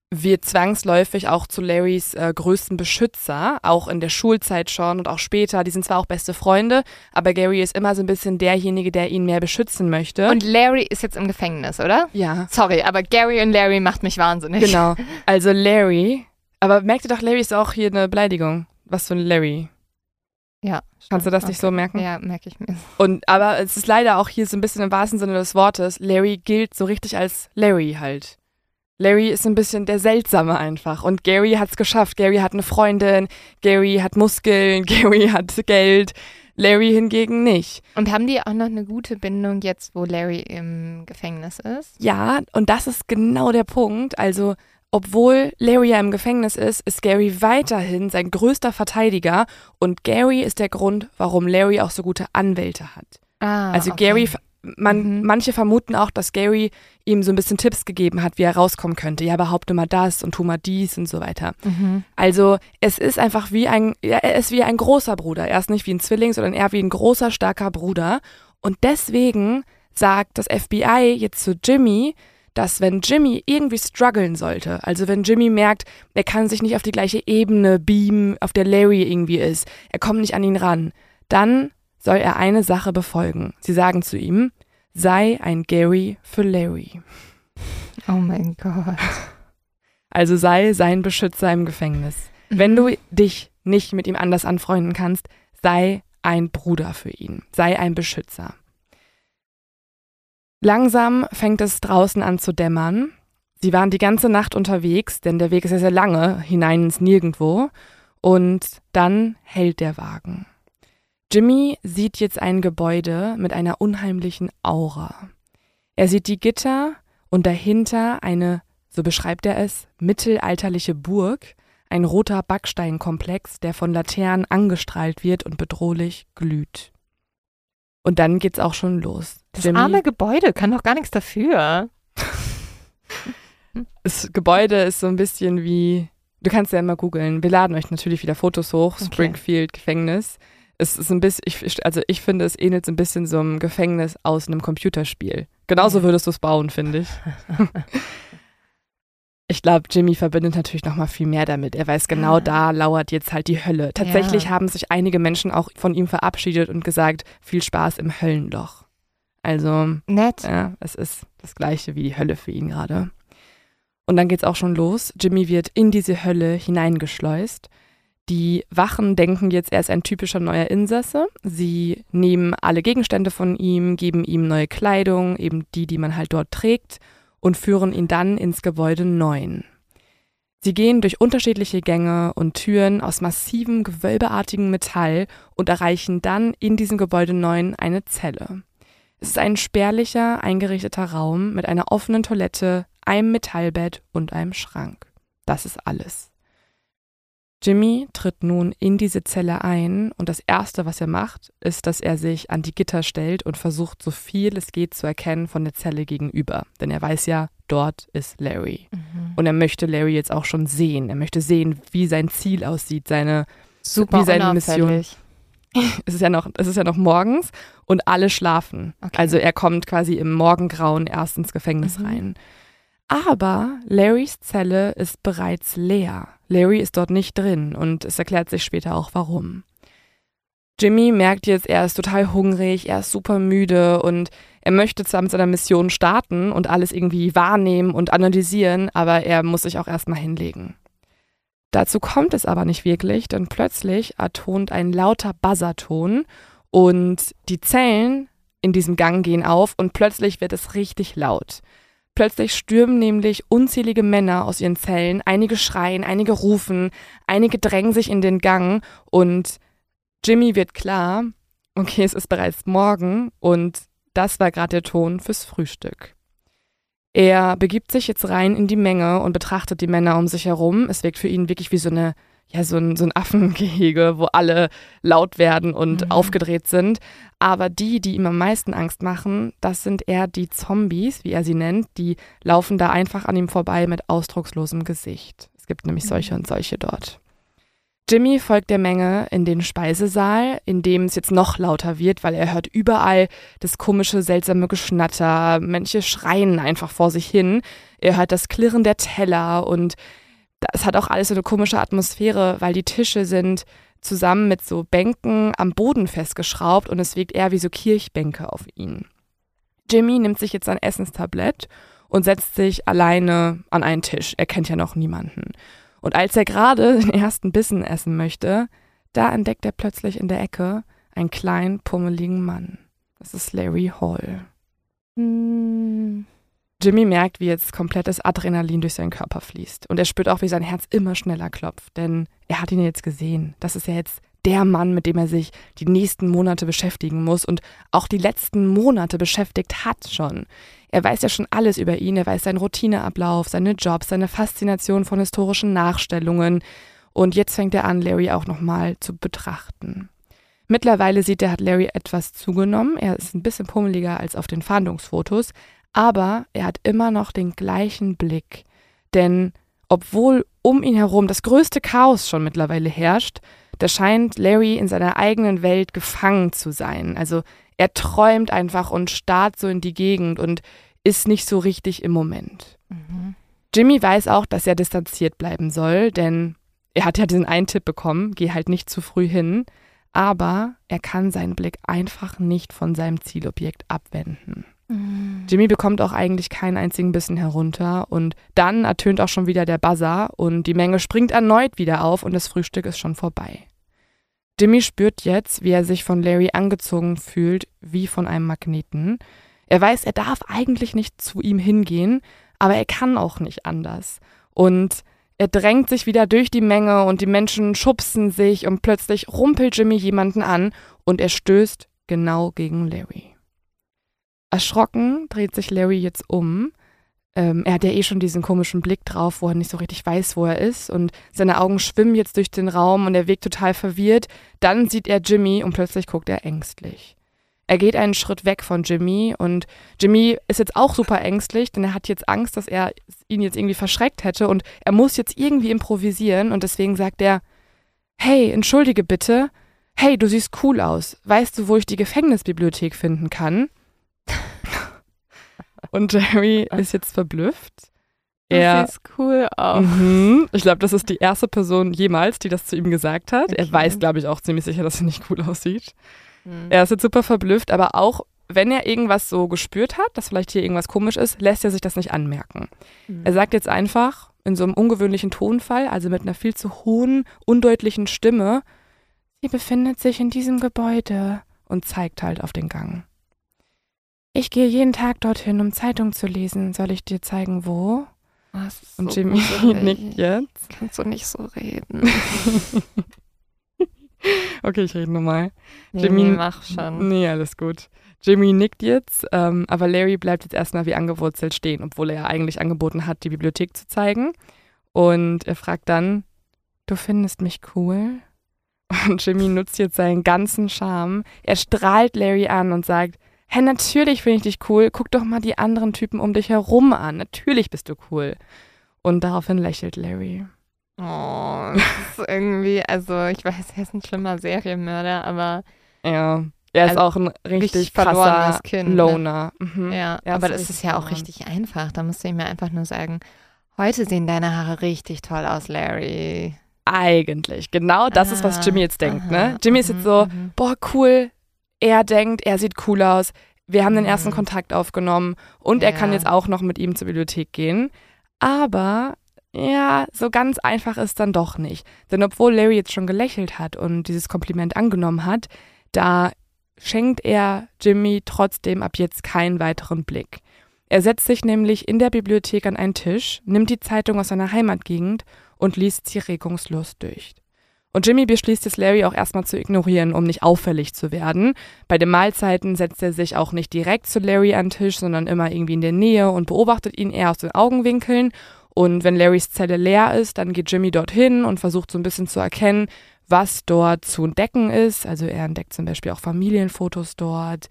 wird zwangsläufig auch zu Larrys äh, größten Beschützer, auch in der Schulzeit schon und auch später. Die sind zwar auch beste Freunde, aber Gary ist immer so ein bisschen derjenige, der ihn mehr beschützen möchte. Und Larry ist jetzt im Gefängnis, oder? ja, Sorry, aber Gary und Larry macht mich wahnsinnig. genau. Also Larry, aber merkt ihr doch, Larry ist auch hier eine Beleidigung. Was für ein Larry. Ja. Kannst du das nicht so merken? Ja, merke ich mir. Und aber es ist leider auch hier so ein bisschen im wahrsten Sinne des Wortes. Larry gilt so richtig als Larry halt. Larry ist ein bisschen der Seltsame einfach. Und Gary hat's geschafft. Gary hat eine Freundin, Gary hat Muskeln, Gary hat Geld. Larry hingegen nicht. Und haben die auch noch eine gute Bindung jetzt, wo Larry im Gefängnis ist? Ja, und das ist genau der Punkt. Also, obwohl Larry ja im Gefängnis ist, ist Gary weiterhin sein größter Verteidiger. Und Gary ist der Grund, warum Larry auch so gute Anwälte hat. Ah, Also okay. Gary, man, Mhm. manche vermuten auch, dass Gary ihm so ein bisschen Tipps gegeben hat, wie er rauskommen könnte. Ja, behaupte mal das und tu mal dies und so weiter. Mhm. Also es ist einfach wie ein, er ist wie ein großer Bruder. Er ist nicht wie ein Zwilling, sondern eher wie ein großer, starker Bruder. Und deswegen sagt das FBI jetzt zu Jimmy, dass wenn Jimmy irgendwie strugglen sollte, also wenn Jimmy merkt, er kann sich nicht auf die gleiche Ebene beamen, auf der Larry irgendwie ist, er kommt nicht an ihn ran, dann soll er eine Sache befolgen. Sie sagen zu ihm, sei ein Gary für Larry. Oh mein Gott. Also sei sein Beschützer im Gefängnis. Wenn du dich nicht mit ihm anders anfreunden kannst, sei ein Bruder für ihn, sei ein Beschützer. Langsam fängt es draußen an zu dämmern. Sie waren die ganze Nacht unterwegs, denn der Weg ist ja sehr lange hinein ins Nirgendwo. Und dann hält der Wagen. Jimmy sieht jetzt ein Gebäude mit einer unheimlichen Aura. Er sieht die Gitter und dahinter eine, so beschreibt er es, mittelalterliche Burg, ein roter Backsteinkomplex, der von Laternen angestrahlt wird und bedrohlich glüht. Und dann geht's auch schon los. Das arme Gebäude kann doch gar nichts dafür. das Gebäude ist so ein bisschen wie, du kannst ja immer googeln. Wir laden euch natürlich wieder Fotos hoch, Okay. Springfield Gefängnis. Es ist ein bisschen, ich, also ich finde, es ähnelt so ein bisschen so einem Gefängnis aus einem Computerspiel. Genauso Ja. würdest du es bauen, finde ich. Ich glaube, Jimmy verbindet natürlich noch mal viel mehr damit. Er weiß genau, Ah. da lauert jetzt halt die Hölle. Tatsächlich Ja. haben sich einige Menschen auch von ihm verabschiedet und gesagt, viel Spaß im Höllenloch. Also, Nett. ja, es ist das gleiche wie die Hölle für ihn gerade. Und dann geht's auch schon los. Jimmy wird in diese Hölle hineingeschleust. Die Wachen denken jetzt, er ist ein typischer neuer Insasse. Sie nehmen alle Gegenstände von ihm, geben ihm neue Kleidung, eben die, die man halt dort trägt, und führen ihn dann ins Gebäude 9. Sie gehen durch unterschiedliche Gänge und Türen aus massivem, gewölbeartigem Metall und erreichen dann in diesem Gebäude 9 eine Zelle. Es ist ein spärlicher, eingerichteter Raum mit einer offenen Toilette, einem Metallbett und einem Schrank. Das ist alles. Jimmy tritt nun in diese Zelle ein und das Erste, was er macht, ist, dass er sich an die Gitter stellt und versucht, so viel es geht zu erkennen von der Zelle gegenüber. Denn er weiß ja, dort ist Larry. Mhm. Und er möchte Larry jetzt auch schon sehen. Er möchte sehen, wie sein Ziel aussieht, seine Super wie seine Mission. es ist ja noch, es ist ja noch morgens und alle schlafen. Okay. Also er kommt quasi im Morgengrauen erst ins Gefängnis Mhm. rein. Aber Larrys Zelle ist bereits leer. Larry ist dort nicht drin und es erklärt sich später auch warum. Jimmy merkt jetzt, er ist total hungrig, er ist super müde und er möchte zwar mit seiner Mission starten und alles irgendwie wahrnehmen und analysieren, aber er muss sich auch erstmal hinlegen. Dazu kommt es aber nicht wirklich, denn plötzlich ertont ein lauter Buzzerton und die Zellen in diesem Gang gehen auf und plötzlich wird es richtig laut. Plötzlich stürmen nämlich unzählige Männer aus ihren Zellen, einige schreien, einige rufen, einige drängen sich in den Gang und Jimmy wird klar, okay, es ist bereits morgen und das war gerade der Ton fürs Frühstück. Er begibt sich jetzt rein in die Menge und betrachtet die Männer um sich herum. Es wirkt für ihn wirklich wie so eine, ja, so ein, so ein Affengehege, wo alle laut werden und Mhm. aufgedreht sind. Aber die, die ihm am meisten Angst machen, das sind eher die Zombies, wie er sie nennt. Die laufen da einfach an ihm vorbei mit ausdruckslosem Gesicht. Es gibt nämlich solche und solche dort. Jimmy folgt der Menge in den Speisesaal, in dem es jetzt noch lauter wird, weil er hört überall das komische, seltsame Geschnatter. Manche schreien einfach vor sich hin. Er hört das Klirren der Teller und es hat auch alles so eine komische Atmosphäre, weil die Tische sind zusammen mit so Bänken am Boden festgeschraubt und es wirkt eher wie so Kirchbänke auf ihn. Jimmy nimmt sich jetzt ein Essenstablett und setzt sich alleine an einen Tisch. Er kennt ja noch niemanden. Und als er gerade den ersten Bissen essen möchte, da entdeckt er plötzlich in der Ecke einen kleinen, pummeligen Mann. Das ist Larry Hall. Hm. Jimmy merkt, wie jetzt komplettes Adrenalin durch seinen Körper fließt. Und er spürt auch, wie sein Herz immer schneller klopft. Denn er hat ihn jetzt gesehen. Das ist ja jetzt der Mann, mit dem er sich die nächsten Monate beschäftigen muss und auch die letzten Monate beschäftigt hat schon. Er weiß ja schon alles über ihn, er weiß seinen Routineablauf, seine Jobs, seine Faszination von historischen Nachstellungen. Und jetzt fängt er an, Larry auch nochmal zu betrachten. Mittlerweile sieht er, hat Larry etwas zugenommen. Er ist ein bisschen pummeliger als auf den Fahndungsfotos, aber er hat immer noch den gleichen Blick. Denn obwohl um ihn herum das größte Chaos schon mittlerweile herrscht, da scheint Larry in seiner eigenen Welt gefangen zu sein. Also er träumt einfach und starrt so in die Gegend und ist nicht so richtig im Moment. Mhm. Jimmy weiß auch, dass er distanziert bleiben soll, denn er hat ja diesen einen Tipp bekommen, geh halt nicht zu früh hin, aber er kann seinen Blick einfach nicht von seinem Zielobjekt abwenden. Mhm. Jimmy bekommt auch eigentlich keinen einzigen Bissen herunter und dann ertönt auch schon wieder der Buzzer und die Menge springt erneut wieder auf und das Frühstück ist schon vorbei. Jimmy spürt jetzt, wie er sich von Larry angezogen fühlt, wie von einem Magneten. Er weiß, er darf eigentlich nicht zu ihm hingehen, aber er kann auch nicht anders. Und er drängt sich wieder durch die Menge und die Menschen schubsen sich und plötzlich rumpelt Jimmy jemanden an und er stößt genau gegen Larry. Erschrocken dreht sich Larry jetzt um ähm, er hat ja eh schon diesen komischen Blick drauf, wo er nicht so richtig weiß, wo er ist. Und seine Augen schwimmen jetzt durch den Raum und er wirkt total verwirrt. Dann sieht er Jimmy und plötzlich guckt er ängstlich. Er geht einen Schritt weg von Jimmy und Jimmy ist jetzt auch super ängstlich, denn er hat jetzt Angst, dass er ihn jetzt irgendwie verschreckt hätte und er muss jetzt irgendwie improvisieren und deswegen sagt er, hey, entschuldige bitte, hey, du siehst cool aus. Weißt du, wo ich die Gefängnisbibliothek finden kann? Und Jerry ist jetzt verblüfft. Er, das sieht cool aus. Mhm. Ich glaube, das ist die erste Person jemals, die das zu ihm gesagt hat. Okay. Er weiß, glaube ich, auch ziemlich sicher, dass er nicht cool aussieht. Mhm. Er ist jetzt super verblüfft, aber auch wenn er irgendwas so gespürt hat, dass vielleicht hier irgendwas komisch ist, lässt er sich das nicht anmerken. Mhm. Er sagt jetzt einfach in so einem ungewöhnlichen Tonfall, also mit einer viel zu hohen, undeutlichen Stimme, sie befindet sich in diesem Gebäude und zeigt halt auf den Gang. Ich gehe jeden Tag dorthin, um Zeitung zu lesen. Soll ich dir zeigen, wo? Oh, ist Und so Jimmy nickt jetzt. Kannst du nicht so reden. Okay, ich rede nochmal. Nee, Jimmy- nee, mach schon. Nee, alles gut. Jimmy nickt jetzt, ähm, aber Larry bleibt jetzt erstmal wie angewurzelt stehen, obwohl er ja eigentlich angeboten hat, die Bibliothek zu zeigen. Und er fragt dann, du findest mich cool? Und Jimmy nutzt jetzt seinen ganzen Charme. Er strahlt Larry an und sagt, hä, natürlich finde ich dich cool. Guck doch mal die anderen Typen um dich herum an. Natürlich bist du cool. Und daraufhin lächelt Larry. Oh, das ist irgendwie, also ich weiß, er ist ein schlimmer Serienmörder, aber Ja, er ist Also, auch ein richtig, richtig krasser verlorenes Kind, ne? Loner. Mhm. ja, er aber das ist ja auch richtig einfach. Da musst du ihm ja einfach nur sagen, heute sehen deine Haare richtig toll aus, Larry. Eigentlich. Genau das ist, was Ah, Jimmy jetzt denkt, ne? aha, Jimmy ist jetzt so, mhm, boah, cool. Er denkt, er sieht cool aus. Wir haben den Mhm. ersten Kontakt aufgenommen und er kann Ja. jetzt auch noch mit ihm zur Bibliothek gehen. Aber ja, so ganz einfach ist dann doch nicht. Denn obwohl Larry jetzt schon gelächelt hat und dieses Kompliment angenommen hat, da schenkt er Jimmy trotzdem ab jetzt keinen weiteren Blick. Er setzt sich nämlich in der Bibliothek an einen Tisch, nimmt die Zeitung aus seiner Heimatgegend und liest sie regungslos durch. Und Jimmy beschließt es, Larry auch erstmal zu ignorieren, um nicht auffällig zu werden. Bei den Mahlzeiten setzt er sich auch nicht direkt zu Larry an den Tisch, sondern immer irgendwie in der Nähe und beobachtet ihn eher aus den Augenwinkeln. Und wenn Larrys Zelle leer ist, dann geht Jimmy dorthin und versucht so ein bisschen zu erkennen, was dort zu entdecken ist. Also er entdeckt zum Beispiel auch Familienfotos dort.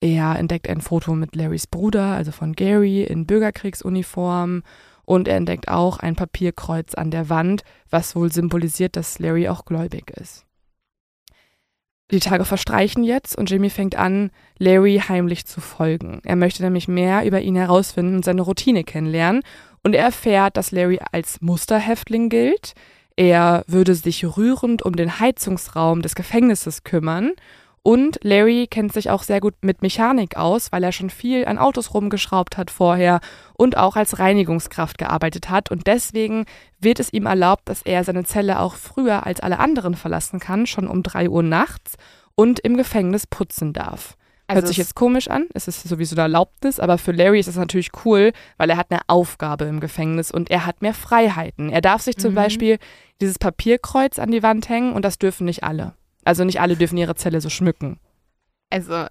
Er entdeckt ein Foto mit Larrys Bruder, also von Gary, in Bürgerkriegsuniform. Und er entdeckt auch ein Papierkreuz an der Wand, was wohl symbolisiert, dass Larry auch gläubig ist. Die Tage verstreichen jetzt und Jimmy fängt an, Larry heimlich zu folgen. Er möchte nämlich mehr über ihn herausfinden und seine Routine kennenlernen. Und er erfährt, dass Larry als Musterhäftling gilt. Er würde sich rührend um den Heizungsraum des Gefängnisses kümmern und Larry kennt sich auch sehr gut mit Mechanik aus, weil er schon viel an Autos rumgeschraubt hat vorher und auch als Reinigungskraft gearbeitet hat. Und deswegen wird es ihm erlaubt, dass er seine Zelle auch früher als alle anderen verlassen kann, schon um drei Uhr nachts und im Gefängnis putzen darf. Also Hört sich jetzt komisch an, es ist sowieso eine Erlaubnis, aber für Larry ist es natürlich cool, weil er hat eine Aufgabe im Gefängnis und er hat mehr Freiheiten. Er darf sich zum mhm. Beispiel dieses Papierkreuz an die Wand hängen und das dürfen nicht alle. Also nicht alle dürfen ihre Zelle so schmücken. Also,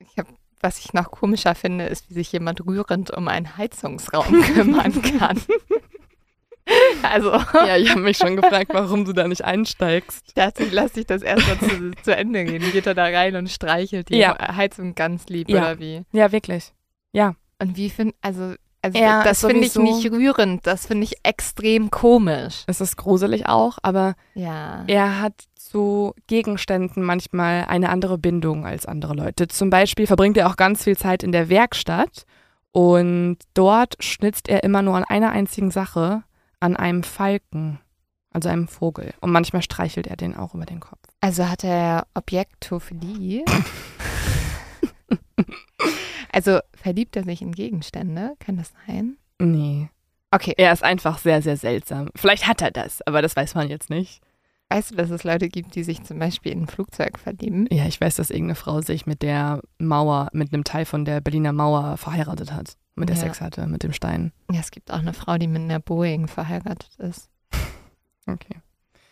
ich hab, was ich noch komischer finde, ist, wie sich jemand rührend um einen Heizungsraum kümmern kann. Also. Ja, ich habe mich schon gefragt, warum du da nicht einsteigst. Ich dachte, ich lasse dich das erstmal zu, zu Ende gehen. Geht er da rein und streichelt die ja. Heizung ganz lieb, ja. oder wie? Ja, wirklich. Ja. Und wie finde, also also ja, das finde ich nicht rührend, das finde ich extrem komisch. Es ist gruselig auch, aber ja. er hat zu Gegenständen manchmal eine andere Bindung als andere Leute. Zum Beispiel verbringt er auch ganz viel Zeit in der Werkstatt und dort schnitzt er immer nur an einer einzigen Sache, an einem Falken, also einem Vogel. Und manchmal streichelt er den auch über den Kopf. Also hat er Objektophilie? Also verliebt er sich in Gegenstände? Kann das sein? Nee. Okay. Er ist einfach sehr, sehr seltsam. Vielleicht hat er das, aber das weiß man jetzt nicht. Weißt du, dass es Leute gibt, die sich zum Beispiel in ein Flugzeug verlieben? Ja, ich weiß, dass irgendeine Frau sich mit der Mauer, mit einem Teil von der Berliner Mauer verheiratet hat. Mit der ja. Sex hatte, mit dem Stein. Ja, es gibt auch eine Frau, die mit einer Boeing verheiratet ist. Okay.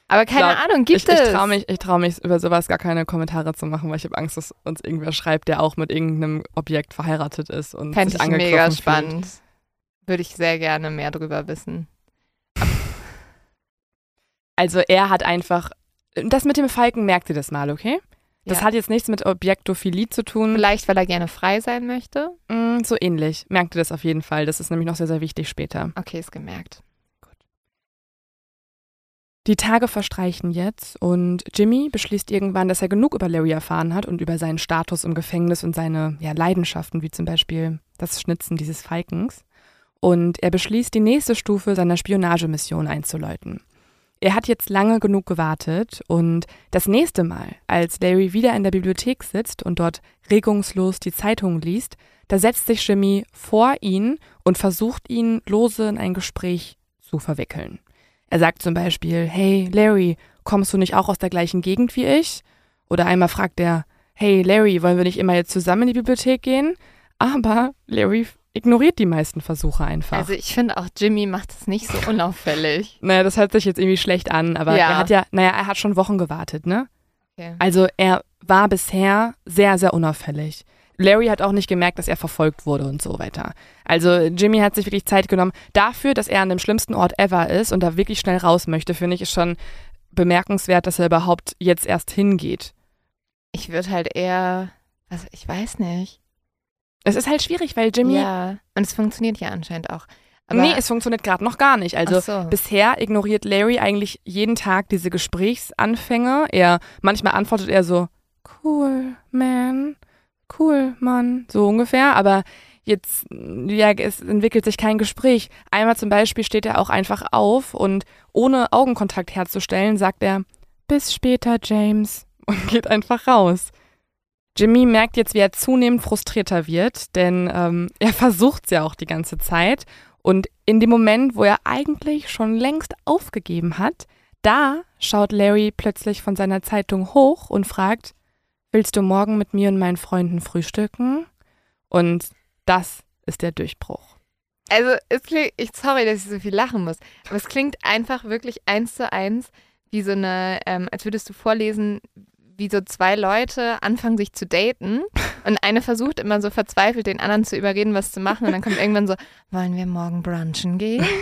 Aber keine glaub, Ahnung, gibt ich, es? Ich traue mich, trau mich, über sowas gar keine Kommentare zu machen, weil ich habe Angst, dass uns irgendwer schreibt, der auch mit irgendeinem Objekt verheiratet ist und Fänd sich ich mega fühlt. spannend. Würde ich sehr gerne mehr drüber wissen. Also er hat einfach, das mit dem Falken merkt ihr das mal, okay? Das ja. hat jetzt nichts mit Objektophilie zu tun. Vielleicht, weil er gerne frei sein möchte? Mm, so ähnlich. Merkt ihr das auf jeden Fall. Das ist nämlich noch sehr, sehr wichtig später. Okay, ist gemerkt. Die Tage verstreichen jetzt und Jimmy beschließt irgendwann, dass er genug über Larry erfahren hat und über seinen Status im Gefängnis und seine ja, Leidenschaften, wie zum Beispiel das Schnitzen dieses Falkens. Und er beschließt, die nächste Stufe seiner Spionagemission einzuläuten. Er hat jetzt lange genug gewartet und das nächste Mal, als Larry wieder in der Bibliothek sitzt und dort regungslos die Zeitung liest, da setzt sich Jimmy vor ihn und versucht ihn lose in ein Gespräch zu verwickeln. Er sagt zum Beispiel, hey Larry, kommst du nicht auch aus der gleichen Gegend wie ich? Oder einmal fragt er, hey Larry, wollen wir nicht immer jetzt zusammen in die Bibliothek gehen? Aber Larry ignoriert die meisten Versuche einfach. Also ich finde auch Jimmy macht es nicht so unauffällig. naja, das hört sich jetzt irgendwie schlecht an, aber ja. er hat ja, naja, er hat schon Wochen gewartet, ne? Okay. Also er war bisher sehr, sehr unauffällig. Larry hat auch nicht gemerkt, dass er verfolgt wurde und so weiter. Also Jimmy hat sich wirklich Zeit genommen. Dafür, dass er an dem schlimmsten Ort ever ist und da wirklich schnell raus möchte, finde ich, ist schon bemerkenswert, dass er überhaupt jetzt erst hingeht. Ich würde halt eher, also ich weiß nicht. Es ist halt schwierig, weil Jimmy. Ja, und es funktioniert ja anscheinend auch. Aber nee, es funktioniert gerade noch gar nicht. Also so. bisher ignoriert Larry eigentlich jeden Tag diese Gesprächsanfänge. Er manchmal antwortet er so, cool, man cool, Mann, so ungefähr. Aber jetzt, ja, es entwickelt sich kein Gespräch. Einmal zum Beispiel steht er auch einfach auf und ohne Augenkontakt herzustellen, sagt er, bis später, James, und geht einfach raus. Jimmy merkt jetzt, wie er zunehmend frustrierter wird, denn ähm, er versucht es ja auch die ganze Zeit. Und in dem Moment, wo er eigentlich schon längst aufgegeben hat, da schaut Larry plötzlich von seiner Zeitung hoch und fragt, Willst du morgen mit mir und meinen Freunden frühstücken? Und das ist der Durchbruch. Also, es klingt, ich sorry, dass ich so viel lachen muss, aber es klingt einfach wirklich eins zu eins wie so eine, ähm, als würdest du vorlesen, wie so zwei Leute anfangen, sich zu daten und eine versucht immer so verzweifelt, den anderen zu überreden, was zu machen und dann kommt irgendwann so, wollen wir morgen brunchen gehen?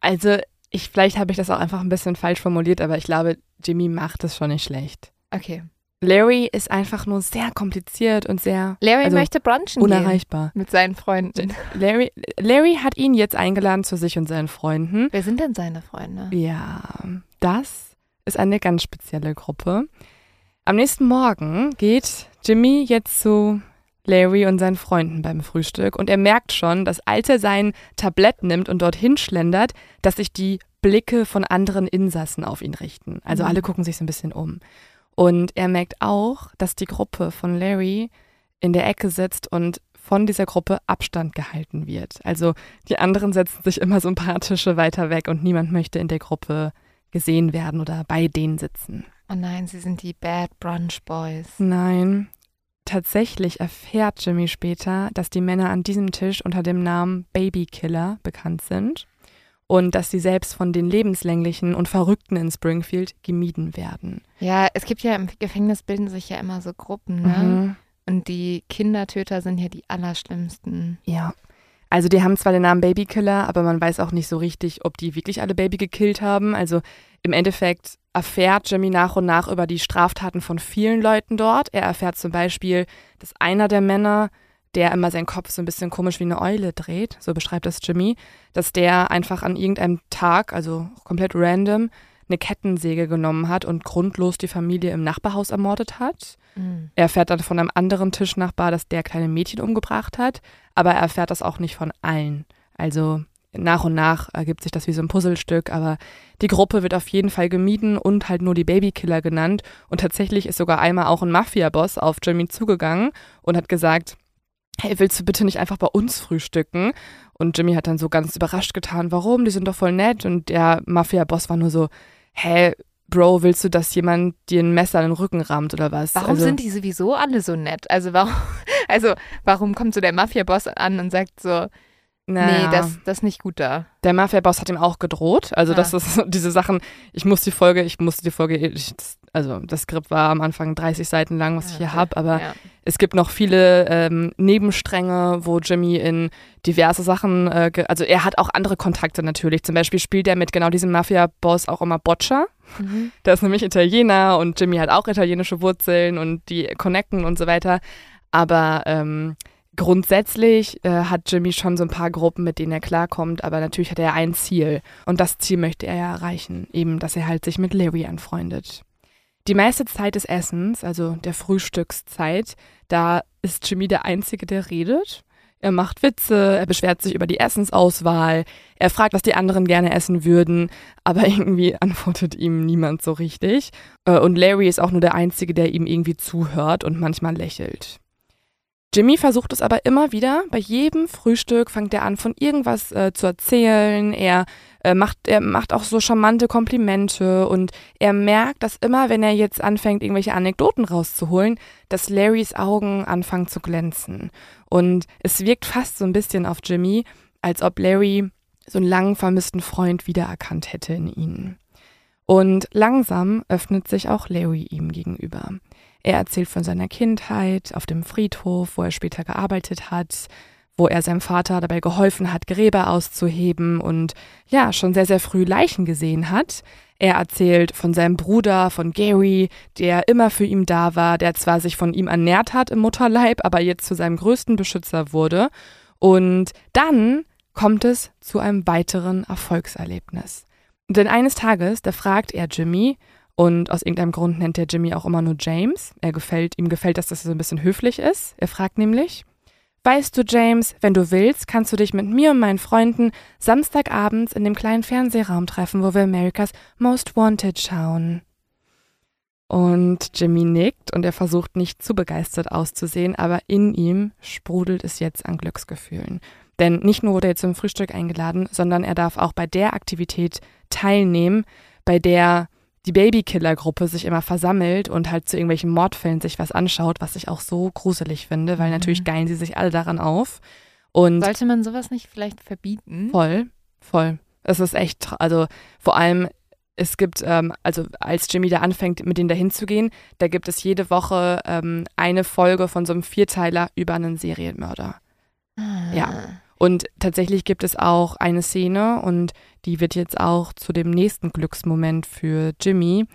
Also, ich, vielleicht habe ich das auch einfach ein bisschen falsch formuliert, aber ich glaube, Jimmy macht es schon nicht schlecht. Okay. Larry ist einfach nur sehr kompliziert und sehr Larry also möchte brunchen unerreichbar. gehen mit seinen Freunden. Larry, Larry hat ihn jetzt eingeladen zu sich und seinen Freunden. Wer sind denn seine Freunde? Ja, das ist eine ganz spezielle Gruppe. Am nächsten Morgen geht Jimmy jetzt zu Larry und seinen Freunden beim Frühstück und er merkt schon, dass als er sein Tablett nimmt und dorthin schlendert, dass sich die Blicke von anderen Insassen auf ihn richten. Also Mhm. alle gucken sich so ein bisschen um. Und er merkt auch, dass die Gruppe von Larry in der Ecke sitzt und von dieser Gruppe Abstand gehalten wird. Also die anderen setzen sich immer so ein paar Tische weiter weg und niemand möchte in der Gruppe gesehen werden oder bei denen sitzen. Oh nein, sie sind die Bad Brunch Boys. Nein, tatsächlich erfährt Jimmy später, dass die Männer an diesem Tisch unter dem Namen Babykiller bekannt sind und dass sie selbst von den Lebenslänglichen und Verrückten in Springfield gemieden werden. Ja, es gibt ja im Gefängnis bilden sich ja immer so Gruppen, ne? Mhm. Und die Kindertöter sind ja die allerschlimmsten. Ja. Also die haben zwar den Namen Babykiller, aber man weiß auch nicht so richtig, ob die wirklich alle Baby gekillt haben. Also im Endeffekt erfährt Jimmy nach und nach über die Straftaten von vielen Leuten dort. Er erfährt zum Beispiel, dass einer der Männer, der immer seinen Kopf so ein bisschen komisch wie eine Eule dreht, so beschreibt das Jimmy, dass der einfach an irgendeinem Tag, also komplett random, eine Kettensäge genommen hat und grundlos die Familie im Nachbarhaus ermordet hat. Mhm. Er erfährt dann von einem anderen Tischnachbar, dass der kleine Mädchen umgebracht hat, aber er erfährt das auch nicht von allen. Also nach und nach ergibt sich das wie so ein Puzzlestück, aber die Gruppe wird auf jeden Fall gemieden und halt nur die Babykiller genannt. Und tatsächlich ist sogar einmal auch ein Mafia-Boss auf Jimmy zugegangen und hat gesagt, hey, willst du bitte nicht einfach bei uns frühstücken? Und Jimmy hat dann so ganz überrascht getan, warum? Die sind doch voll nett. Und der Mafia-Boss war nur so, hä, Bro, willst du, dass jemand dir ein Messer in den Rücken rammt oder was? Warum also, sind die sowieso alle so nett? Also warum, also warum kommt so der Mafia-Boss an und sagt so, naja, nee, das, das ist nicht gut da. der Mafia-Boss hat ihm auch gedroht. Also Ah. das ist so diese Sachen, ich muss die Folge, ich musste die Folge, ich, also das Skript war am Anfang 30 Seiten lang, was ich hier habe, aber ja. es gibt noch viele ähm, Nebenstränge, wo Jimmy in diverse Sachen, äh, ge- also er hat auch andere Kontakte natürlich. Zum Beispiel spielt er mit genau diesem Mafia-Boss auch immer Boccia. Mhm. Der ist nämlich Italiener und Jimmy hat auch italienische Wurzeln und die connecten und so weiter. Aber ähm, grundsätzlich äh, hat Jimmy schon so ein paar Gruppen, mit denen er klarkommt, aber natürlich hat er ein Ziel. Und das Ziel möchte er ja erreichen, eben, dass er halt sich mit Larry anfreundet. Die meiste Zeit des Essens, also der Frühstückszeit, da ist Jimmy der Einzige, der redet. Er macht Witze, er beschwert sich über die Essensauswahl, er fragt, was die anderen gerne essen würden, aber irgendwie antwortet ihm niemand so richtig. Äh, Und Larry ist auch nur der Einzige, der ihm irgendwie zuhört und manchmal lächelt. Jimmy versucht es aber immer wieder. Bei jedem Frühstück fängt er an, von irgendwas äh, zu erzählen. Er, äh, macht, er macht auch so charmante Komplimente und er merkt, dass immer, wenn er jetzt anfängt, irgendwelche Anekdoten rauszuholen, dass Larrys Augen anfangen zu glänzen. Und es wirkt fast so ein bisschen auf Jimmy, als ob Larry so einen lang vermissten Freund wiedererkannt hätte in ihnen. Und langsam öffnet sich auch Larry ihm gegenüber. Er erzählt von seiner Kindheit auf dem Friedhof, wo er später gearbeitet hat, wo er seinem Vater dabei geholfen hat, Gräber auszuheben und ja, schon sehr, sehr früh Leichen gesehen hat. Er erzählt von seinem Bruder, von Gary, der immer für ihn da war, der zwar sich von ihm ernährt hat im Mutterleib, aber jetzt zu seinem größten Beschützer wurde. Und dann kommt es zu einem weiteren Erfolgserlebnis. Denn eines Tages, da fragt er Jimmy, und aus irgendeinem Grund nennt er Jimmy auch immer nur James. Er gefällt, ihm gefällt, dass das so ein bisschen höflich ist. Er fragt nämlich, Weißt du, James, wenn du willst, kannst du dich mit mir und meinen Freunden Samstagabends in dem kleinen Fernsehraum treffen, wo wir America's Most Wanted schauen. Und Jimmy nickt und er versucht nicht zu begeistert auszusehen, aber in ihm sprudelt es jetzt an Glücksgefühlen. Denn nicht nur wurde er zum Frühstück eingeladen, sondern er darf auch bei der Aktivität teilnehmen, bei der die Babykiller-Gruppe sich immer versammelt und halt zu irgendwelchen Mordfällen sich was anschaut, was ich auch so gruselig finde, weil Mhm. natürlich geilen sie sich alle daran auf. Und Sollte man sowas nicht vielleicht verbieten? voll, voll. Es ist echt, also vor allem, es gibt, ähm, also als Jimmy da anfängt, mit denen da hinzugehen, da gibt es jede Woche ähm, eine Folge von so einem Vierteiler über einen Serienmörder. Ah. Ja. Und tatsächlich gibt es auch eine Szene und die wird jetzt auch zu dem nächsten Glücksmoment für Jimmy.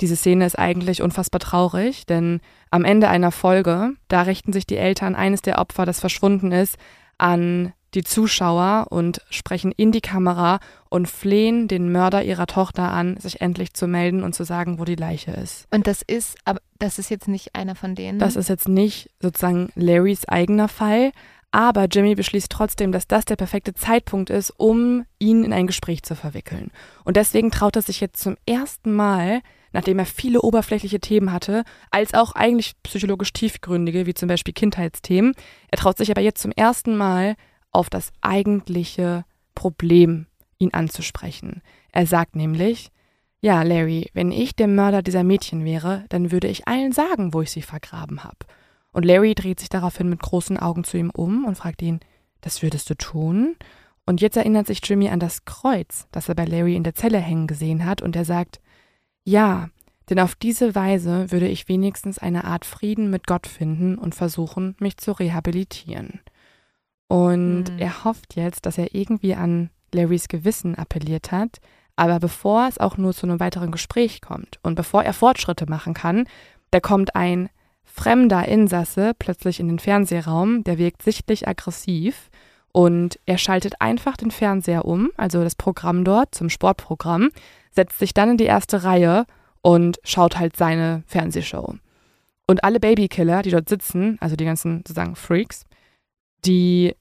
Diese Szene ist eigentlich unfassbar traurig, denn am Ende einer Folge, da richten sich die Eltern eines der Opfer, das verschwunden ist, an die Zuschauer und sprechen in die Kamera und flehen den Mörder ihrer Tochter an, sich endlich zu melden und zu sagen, wo die Leiche ist. Und das ist, aber das ist jetzt nicht einer von denen. Das ist jetzt nicht sozusagen Larrys eigener Fall, aber Jimmy beschließt trotzdem, dass das der perfekte Zeitpunkt ist, um ihn in ein Gespräch zu verwickeln. Und deswegen traut er sich jetzt zum ersten Mal, nachdem er viele oberflächliche Themen hatte, als auch eigentlich psychologisch tiefgründige, wie zum Beispiel Kindheitsthemen, er traut sich aber jetzt zum ersten Mal auf das eigentliche Problem ihn anzusprechen. Er sagt nämlich, ja, Larry, wenn ich der Mörder dieser Mädchen wäre, dann würde ich allen sagen, wo ich sie vergraben habe. Und Larry dreht sich daraufhin mit großen Augen zu ihm um und fragt ihn, das würdest du tun? Und jetzt erinnert sich Jimmy an das Kreuz, das er bei Larry in der Zelle hängen gesehen hat, und er sagt, ja, denn auf diese Weise würde ich wenigstens eine Art Frieden mit Gott finden und versuchen, mich zu rehabilitieren. Und mhm. er hofft jetzt, dass er irgendwie an Larrys Gewissen appelliert hat. Aber bevor es auch nur zu einem weiteren Gespräch kommt und bevor er Fortschritte machen kann, da kommt ein fremder Insasse plötzlich in den Fernsehraum, der wirkt sichtlich aggressiv und er schaltet einfach den Fernseher um, also das Programm dort zum Sportprogramm, setzt sich dann in die erste Reihe und schaut halt seine Fernsehshow. Und alle Babykiller, die dort sitzen, also die ganzen sozusagen Freaks, die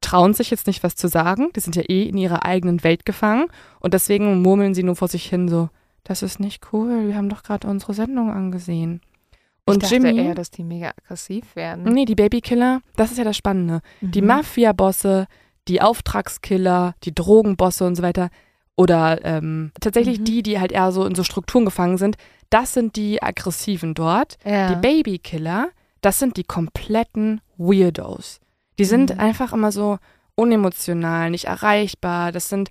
trauen sich jetzt nicht was zu sagen, die sind ja eh in ihrer eigenen Welt gefangen und deswegen murmeln sie nur vor sich hin so, das ist nicht cool, wir haben doch gerade unsere Sendung angesehen. Und ich dachte Jimmy, eher, dass die mega aggressiv werden. Nee, die Babykiller, das ist ja das Spannende. Mhm. Die Mafia-Bosse, die Auftragskiller, die Drogenbosse und so weiter, oder ähm, tatsächlich mhm. die, die halt eher so in so Strukturen gefangen sind, das sind die Aggressiven dort. Ja. Die Babykiller, das sind die kompletten Weirdos. Die sind mhm. einfach immer so unemotional, nicht erreichbar. Das sind,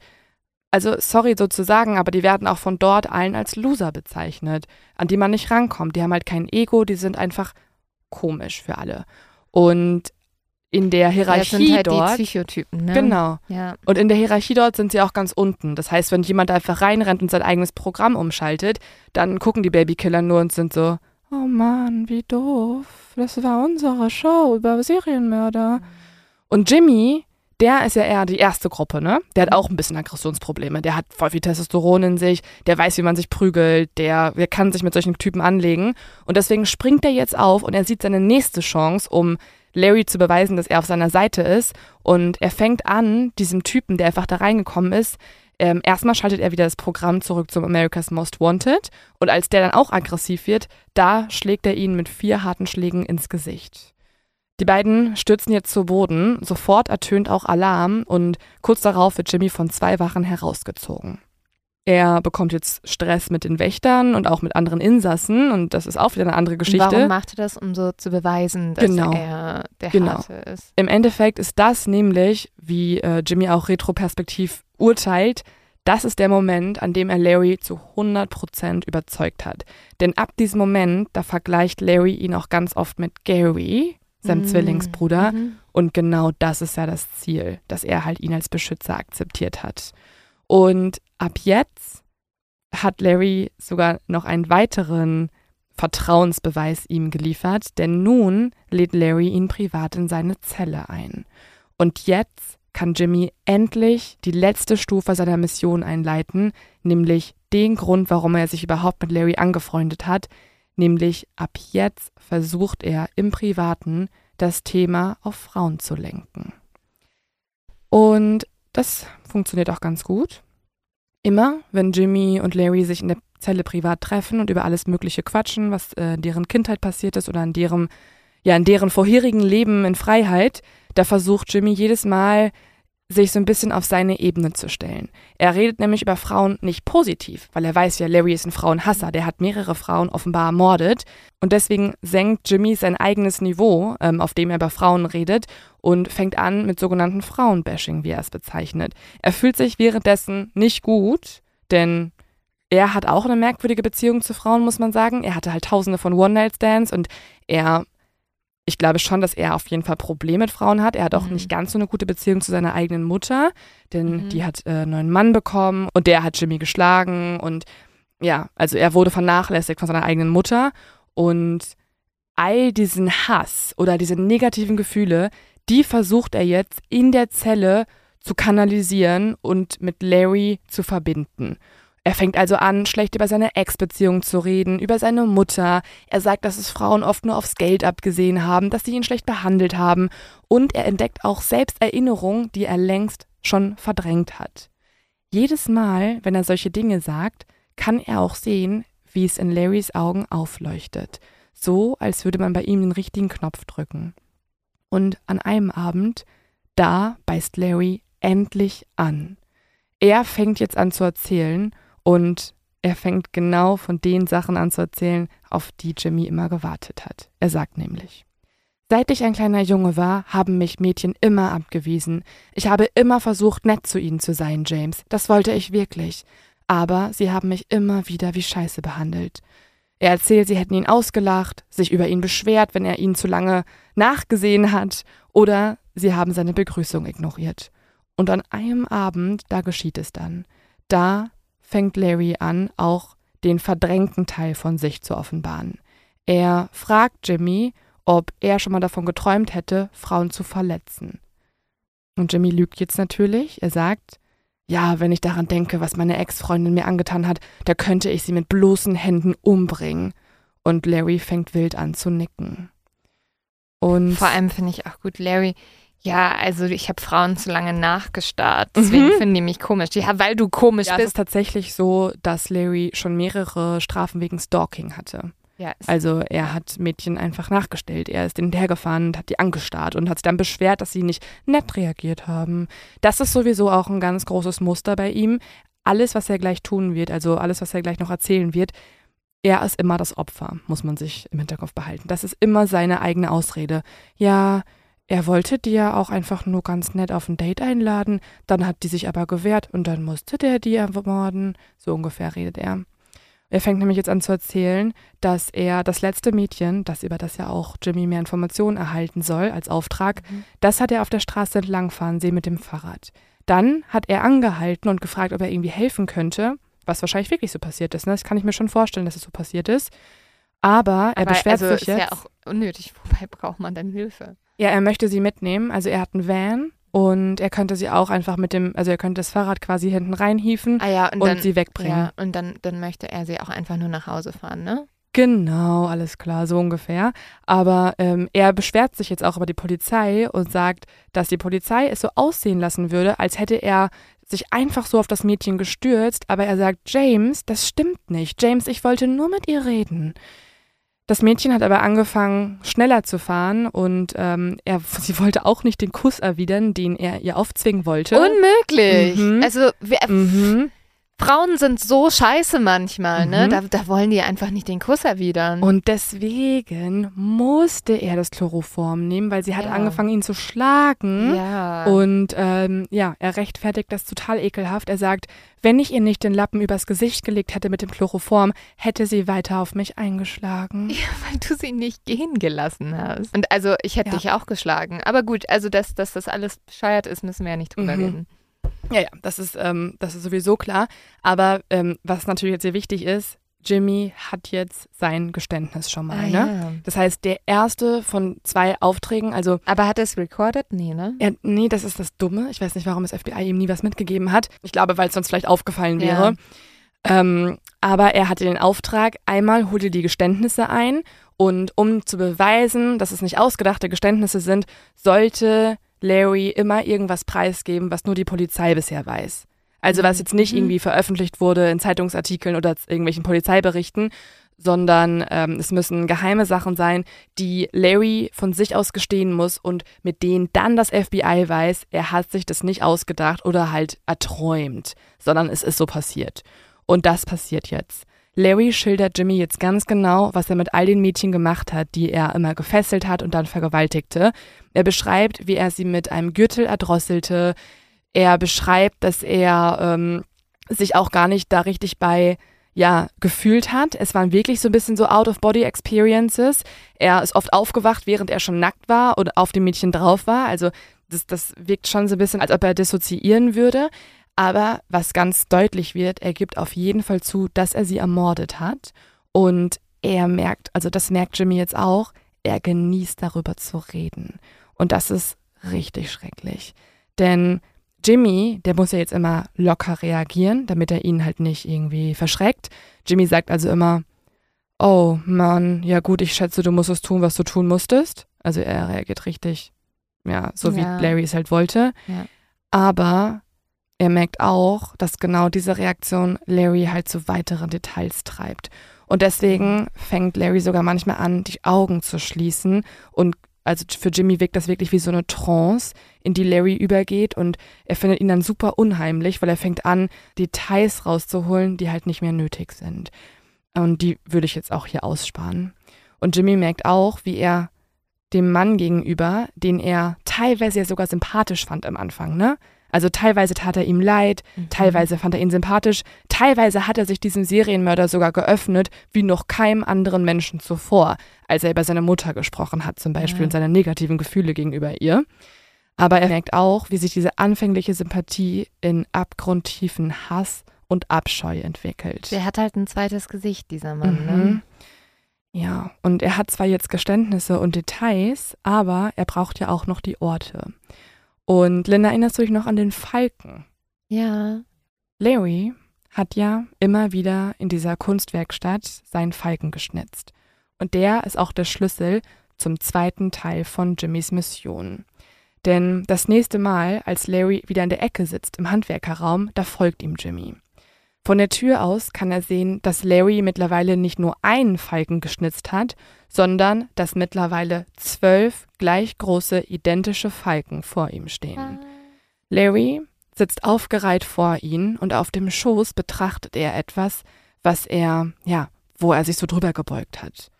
also sorry so zu sagen, aber die werden auch von dort allen als Loser bezeichnet, an die man nicht rankommt. Die haben halt kein Ego, die sind einfach komisch für alle. Und in der Hierarchie ja, sind halt dort. Die Psychotypen, ne? Genau. Ja. Und in der Hierarchie dort sind sie auch ganz unten. Das heißt, wenn jemand einfach reinrennt und sein eigenes Programm umschaltet, dann gucken die Babykiller nur und sind so, oh Mann, wie doof. Das war unsere Show über Serienmörder. Und Jimmy, der ist ja eher die erste Gruppe, ne? Der hat auch ein bisschen Aggressionsprobleme. Der hat voll viel Testosteron in sich, der weiß, wie man sich prügelt, der, der kann sich mit solchen Typen anlegen. Und deswegen springt er jetzt auf und er sieht seine nächste Chance, um Larry zu beweisen, dass er auf seiner Seite ist. Und er fängt an, diesem Typen, der einfach da reingekommen ist, ähm, erstmal schaltet er wieder das Programm zurück zum America's Most Wanted und als der dann auch aggressiv wird, da schlägt er ihn mit vier harten Schlägen ins Gesicht. Die beiden stürzen jetzt zu Boden, sofort ertönt auch Alarm und kurz darauf wird Jimmy von zwei Wachen herausgezogen. Er bekommt jetzt Stress mit den Wächtern und auch mit anderen Insassen und das ist auch wieder eine andere Geschichte. Warum macht er das, um so zu beweisen, dass genau. er der genau. Harte ist? Im Endeffekt ist das nämlich, wie äh, Jimmy auch retroperspektiv urteilt, das ist der Moment, an dem er Larry zu 100% überzeugt hat. Denn ab diesem Moment, da vergleicht Larry ihn auch ganz oft mit Gary, seinem mhm. Zwillingsbruder. Mhm. Und genau das ist ja das Ziel, dass er halt ihn als Beschützer akzeptiert hat. Und ab jetzt hat Larry sogar noch einen weiteren Vertrauensbeweis ihm geliefert, denn nun lädt Larry ihn privat in seine Zelle ein. Und jetzt kann Jimmy endlich die letzte Stufe seiner Mission einleiten, nämlich den Grund, warum er sich überhaupt mit Larry angefreundet hat, nämlich ab jetzt versucht er im Privaten das Thema auf Frauen zu lenken. Und das funktioniert auch ganz gut. Immer, wenn Jimmy und Larry sich in der Zelle privat treffen und über alles Mögliche quatschen, was äh, in deren Kindheit passiert ist oder in deren, ja, in deren vorherigen Leben in Freiheit, da versucht Jimmy jedes Mal sich so ein bisschen auf seine Ebene zu stellen. Er redet nämlich über Frauen nicht positiv, weil er weiß ja, Larry ist ein Frauenhasser, der hat mehrere Frauen offenbar ermordet und deswegen senkt Jimmy sein eigenes Niveau, ähm, auf dem er über Frauen redet und fängt an mit sogenannten Frauenbashing, wie er es bezeichnet. Er fühlt sich währenddessen nicht gut, denn er hat auch eine merkwürdige Beziehung zu Frauen, muss man sagen. Er hatte halt tausende von One-Night-Stands und er ich glaube schon, dass er auf jeden Fall Probleme mit Frauen hat. Er hat auch mhm. nicht ganz so eine gute Beziehung zu seiner eigenen Mutter, denn mhm. die hat äh, einen neuen Mann bekommen und der hat Jimmy geschlagen und ja, also er wurde vernachlässigt von seiner eigenen Mutter und all diesen Hass oder diese negativen Gefühle, die versucht er jetzt in der Zelle zu kanalisieren und mit Larry zu verbinden. Er fängt also an, schlecht über seine Ex-Beziehung zu reden, über seine Mutter. Er sagt, dass es Frauen oft nur aufs Geld abgesehen haben, dass sie ihn schlecht behandelt haben. Und er entdeckt auch selbst Erinnerungen, die er längst schon verdrängt hat. Jedes Mal, wenn er solche Dinge sagt, kann er auch sehen, wie es in Larrys Augen aufleuchtet. So, als würde man bei ihm den richtigen Knopf drücken. Und an einem Abend, da beißt Larry endlich an. Er fängt jetzt an zu erzählen und er fängt genau von den Sachen an zu erzählen, auf die Jimmy immer gewartet hat. Er sagt nämlich, Seit ich ein kleiner Junge war, haben mich Mädchen immer abgewiesen. Ich habe immer versucht, nett zu ihnen zu sein, James. Das wollte ich wirklich. Aber sie haben mich immer wieder wie Scheiße behandelt. Er erzählt, sie hätten ihn ausgelacht, sich über ihn beschwert, wenn er ihnen zu lange nachgesehen hat, oder sie haben seine Begrüßung ignoriert. Und an einem Abend, da geschieht es dann. Da fängt Larry an, auch den verdrängten Teil von sich zu offenbaren. Er fragt Jimmy, ob er schon mal davon geträumt hätte, Frauen zu verletzen. Und Jimmy lügt jetzt natürlich. Er sagt, ja, wenn ich daran denke, was meine Ex-Freundin mir angetan hat, da könnte ich sie mit bloßen Händen umbringen. Und Larry fängt wild an zu nicken. Und vor allem finde ich auch gut, Larry, ja, also ich habe Frauen zu lange nachgestarrt, deswegen mhm. finden die mich komisch. Ja, weil du komisch ja, bist. Es ist tatsächlich so, dass Larry schon mehrere Strafen wegen Stalking hatte. Ja, also er hat Mädchen einfach nachgestellt. Er ist hinterhergefahren und hat die angestarrt und hat sich dann beschwert, dass sie nicht nett reagiert haben. Das ist sowieso auch ein ganz großes Muster bei ihm. Alles, was er gleich tun wird, also alles, was er gleich noch erzählen wird, er ist immer das Opfer, muss man sich im Hinterkopf behalten. Das ist immer seine eigene Ausrede. Ja, er wollte die ja auch einfach nur ganz nett auf ein Date einladen, dann hat die sich aber gewehrt und dann musste der die ermorden. So ungefähr redet er. Er fängt nämlich jetzt an zu erzählen, dass er das letzte Mädchen, das über das ja auch Jimmy mehr Informationen erhalten soll als Auftrag, mhm. das hat er auf der Straße entlangfahren sehen mit dem Fahrrad. Dann hat er angehalten und gefragt, ob er irgendwie helfen könnte, was wahrscheinlich wirklich so passiert ist. Ne? Das kann ich mir schon vorstellen, dass es so passiert ist. Aber er Aber beschwert also sich jetzt. ist ja auch unnötig. Wobei braucht man denn Hilfe? Ja, er möchte sie mitnehmen. Also er hat einen Van und er könnte sie auch einfach mit dem, also er könnte das Fahrrad quasi hinten reinhieven ah ja, und, und dann, sie wegbringen. Ja, und dann, dann möchte er sie auch einfach nur nach Hause fahren, ne? Genau, alles klar, so ungefähr. Aber ähm, er beschwert sich jetzt auch über die Polizei und sagt, dass die Polizei es so aussehen lassen würde, als hätte er sich einfach so auf das Mädchen gestürzt. Aber er sagt, James, das stimmt nicht. James, ich wollte nur mit ihr reden. Das Mädchen hat aber angefangen, schneller zu fahren und ähm, er, sie wollte auch nicht den Kuss erwidern, den er ihr aufzwingen wollte. Unmöglich. Mhm. Also, wer, mhm. Frauen sind so scheiße manchmal, ne? mhm. Da, da wollen die einfach nicht den Kuss erwidern. Und deswegen musste er das Chloroform nehmen, weil sie hat ja. angefangen, ihn zu schlagen. Ja. Und ähm, ja, er rechtfertigt das total ekelhaft. Er sagt, wenn ich ihr nicht den Lappen übers Gesicht gelegt hätte mit dem Chloroform, hätte sie weiter auf mich eingeschlagen. Ja, weil du sie nicht gehen gelassen hast. Und also ich hätte ja. dich auch geschlagen. Aber gut, also dass, dass das alles bescheuert ist, müssen wir ja nicht drüber mhm. reden. Ja, ja, das ist, ähm, das ist sowieso klar. Aber ähm, was natürlich jetzt sehr wichtig ist, Jimmy hat jetzt sein Geständnis schon mal, ah, ne? Ja. Das heißt, der erste von zwei Aufträgen, also. Aber hat er es recorded? Nee, ne? Er, nee, das ist das Dumme. Ich weiß nicht, warum das FBI ihm nie was mitgegeben hat. Ich glaube, weil es sonst vielleicht aufgefallen wäre. Ja. Ähm, aber er hatte den Auftrag, einmal hol dir die Geständnisse ein und um zu beweisen, dass es nicht ausgedachte Geständnisse sind, sollte Larry immer irgendwas preisgeben, was nur die Polizei bisher weiß. Also was jetzt nicht mhm. irgendwie veröffentlicht wurde in Zeitungsartikeln oder irgendwelchen Polizeiberichten, sondern ähm, es müssen geheime Sachen sein, die Larry von sich aus gestehen muss und mit denen dann das FBI weiß, er hat sich das nicht ausgedacht oder halt erträumt, sondern es ist so passiert. Und das passiert jetzt. Larry schildert Jimmy jetzt ganz genau, was er mit all den Mädchen gemacht hat, die er immer gefesselt hat und dann vergewaltigte. Er beschreibt, wie er sie mit einem Gürtel erdrosselte. Er beschreibt, dass er ähm, sich auch gar nicht da richtig bei ja, gefühlt hat. Es waren wirklich so ein bisschen so Out-of-Body-Experiences. Er ist oft aufgewacht, während er schon nackt war oder auf dem Mädchen drauf war. Also das, das wirkt schon so ein bisschen, als ob er dissoziieren würde. Aber was ganz deutlich wird, er gibt auf jeden Fall zu, dass er sie ermordet hat. Und er merkt, also das merkt Jimmy jetzt auch, er genießt darüber zu reden. Und das ist richtig schrecklich. Denn Jimmy, der muss ja jetzt immer locker reagieren, damit er ihn halt nicht irgendwie verschreckt. Jimmy sagt also immer, oh Mann, ja gut, ich schätze, du musstest tun, was du tun musstest. Also er reagiert richtig, ja, so ja. wie Larry es halt wollte. Ja. Aber er merkt auch, dass genau diese Reaktion Larry halt zu weiteren Details treibt. Und deswegen fängt Larry sogar manchmal an, die Augen zu schließen und also für Jimmy wirkt das wirklich wie so eine Trance, in die Larry übergeht und er findet ihn dann super unheimlich, weil er fängt an, Details rauszuholen, die halt nicht mehr nötig sind. Und die würde ich jetzt auch hier aussparen. Und Jimmy merkt auch, wie er dem Mann gegenüber, den er teilweise ja sogar sympathisch fand am Anfang, ne? Also teilweise tat er ihm leid, mhm. teilweise fand er ihn sympathisch, teilweise hat er sich diesem Serienmörder sogar geöffnet, wie noch keinem anderen Menschen zuvor, als er über seine Mutter gesprochen hat, zum Beispiel, ja. und seine negativen Gefühle gegenüber ihr. Aber er merkt auch, wie sich diese anfängliche Sympathie in abgrundtiefen Hass und Abscheu entwickelt. Der hat halt ein zweites Gesicht, dieser Mann. Ne? Mhm. Ne? Ja, und er hat zwar jetzt Geständnisse und Details, aber er braucht ja auch noch die Orte. Und Linda, erinnerst du dich noch an den Falken? Ja. Larry hat ja immer wieder in dieser Kunstwerkstatt seinen Falken geschnitzt. Und der ist auch der Schlüssel zum zweiten Teil von Jimmys Mission. Denn das nächste Mal, als Larry wieder in der Ecke sitzt im Handwerkerraum, da folgt ihm Jimmy. Von der Tür aus kann er sehen, dass Larry mittlerweile nicht nur einen Falken geschnitzt hat, sondern dass mittlerweile zwölf gleich große identische Falken vor ihm stehen. Ah. Larry sitzt aufgereiht vor ihm und auf dem Schoß betrachtet er etwas, was er, ja, wo er sich so drüber gebeugt hat.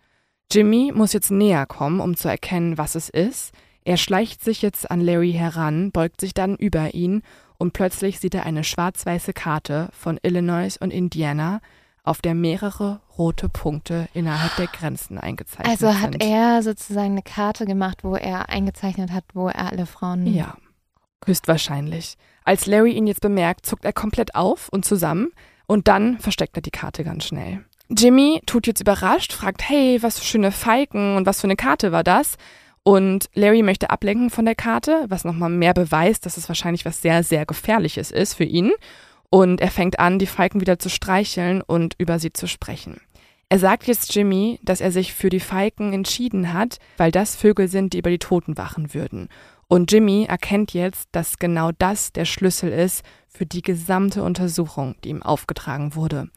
Jimmy muss jetzt näher kommen, um zu erkennen, was es ist. Er schleicht sich jetzt an Larry heran, beugt sich dann über ihn und plötzlich sieht er eine schwarz-weiße Karte von Illinois und Indiana, auf der mehrere rote Punkte innerhalb der Grenzen eingezeichnet sind. Also hat er sozusagen eine Karte gemacht, wo er eingezeichnet hat, wo er alle Frauen. Ja, höchstwahrscheinlich. Als Larry ihn jetzt bemerkt, zuckt er komplett auf und zusammen und dann versteckt er die Karte ganz schnell. Jimmy tut jetzt überrascht, fragt, hey, was für schöne Falken und was für eine Karte war das? Und Larry möchte ablenken von der Karte, was nochmal mehr beweist, dass es wahrscheinlich was sehr, sehr Gefährliches ist für ihn. Und er fängt an, die Falken wieder zu streicheln und über sie zu sprechen. Er sagt jetzt Jimmy, dass er sich für die Falken entschieden hat, weil das Vögel sind, die über die Toten wachen würden. Und Jimmy erkennt jetzt, dass genau das der Schlüssel ist für die gesamte Untersuchung, die ihm aufgetragen wurde.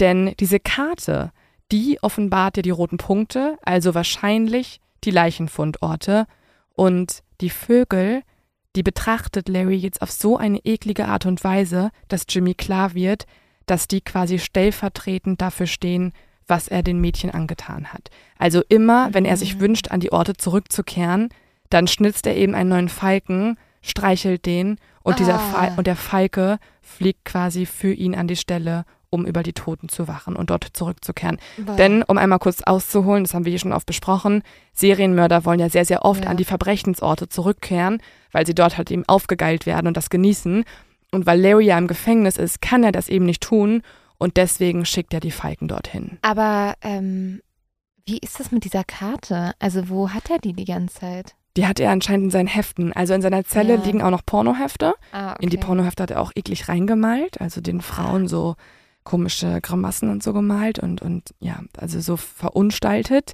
Denn diese Karte, die offenbart ja die roten Punkte, also wahrscheinlich die Leichenfundorte und die Vögel, die betrachtet Larry jetzt auf so eine eklige Art und Weise, dass Jimmy klar wird, dass die quasi stellvertretend dafür stehen, was er den Mädchen angetan hat. Also immer, wenn er sich mhm. wünscht, an die Orte zurückzukehren, dann schnitzt er eben einen neuen Falken, streichelt den und ah. dieser Fal und der Falke fliegt quasi für ihn an die Stelle um über die Toten zu wachen und dort zurückzukehren. Wow. Denn, um einmal kurz auszuholen, das haben wir hier schon oft besprochen, Serienmörder wollen ja sehr, sehr oft ja. an die Verbrechensorte zurückkehren, weil sie dort halt eben aufgegeilt werden und das genießen. Und weil Larry ja im Gefängnis ist, kann er das eben nicht tun und deswegen schickt er die Falken dorthin. Aber ähm, wie ist das mit dieser Karte? Also wo hat er die die ganze Zeit? Die hat er anscheinend in seinen Heften. Also in seiner Zelle ja. liegen auch noch Pornohefte. Ah, okay. In die Pornohefte hat er auch eklig reingemalt, also den Frauen so komische Grimassen und so gemalt und, und ja, also so verunstaltet.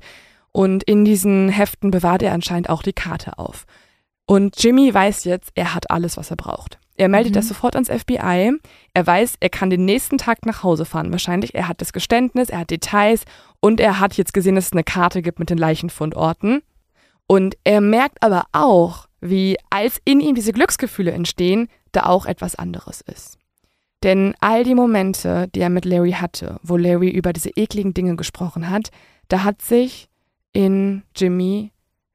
Und in diesen Heften bewahrt er anscheinend auch die Karte auf. Und Jimmy weiß jetzt, er hat alles, was er braucht. Er meldet mhm. das sofort ans FBI. Er weiß, er kann den nächsten Tag nach Hause fahren. Wahrscheinlich, er hat das Geständnis, er hat Details und er hat jetzt gesehen, dass es eine Karte gibt mit den Leichenfundorten. Und er merkt aber auch, wie als in ihm diese Glücksgefühle entstehen, da auch etwas anderes ist. Denn all die Momente, die er mit Larry hatte, wo Larry über diese ekligen Dinge gesprochen hat, da hat sich in Jimmy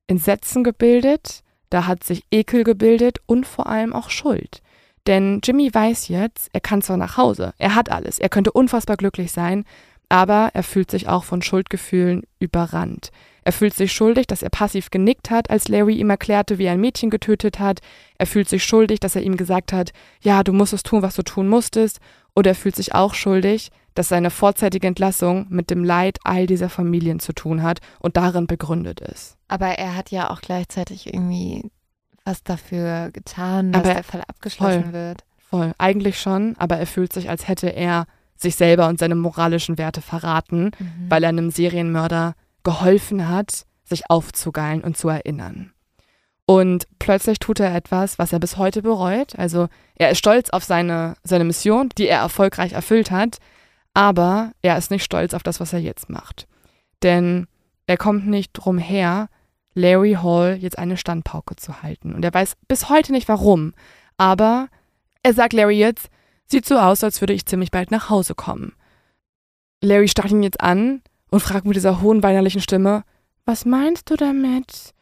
Entsetzen gebildet, da hat sich Ekel gebildet und vor allem auch Schuld. Denn Jimmy weiß jetzt, er kann zwar nach Hause, er hat alles, er könnte unfassbar glücklich sein, aber er fühlt sich auch von Schuldgefühlen überrannt. Er fühlt sich schuldig, dass er passiv genickt hat, als Larry ihm erklärte, wie er ein Mädchen getötet hat. Er fühlt sich schuldig, dass er ihm gesagt hat, ja, du musstest tun, was du tun musstest. Oder er fühlt sich auch schuldig, dass seine vorzeitige Entlassung mit dem Leid all dieser Familien zu tun hat und darin begründet ist. Aber er hat ja auch gleichzeitig irgendwie was dafür getan, dass Aber der Fall abgeschlossen voll. wird. Voll, eigentlich schon, aber er fühlt sich, als hätte er sich selber und seine moralischen Werte verraten, Mhm. weil er einem Serienmörder geholfen hat, sich aufzugeilen und zu erinnern. Und plötzlich tut er etwas, was er bis heute bereut. Also er ist stolz auf seine, seine Mission, die er erfolgreich erfüllt hat, aber er ist nicht stolz auf das, was er jetzt macht. Denn er kommt nicht drum her, Larry Hall jetzt eine Standpauke zu halten. Und er weiß bis heute nicht warum. Aber er sagt Larry jetzt, sieht so aus, als würde ich ziemlich bald nach Hause kommen. Larry starrt ihn jetzt an und fragt mit dieser hohen weinerlichen Stimme, was meinst du damit?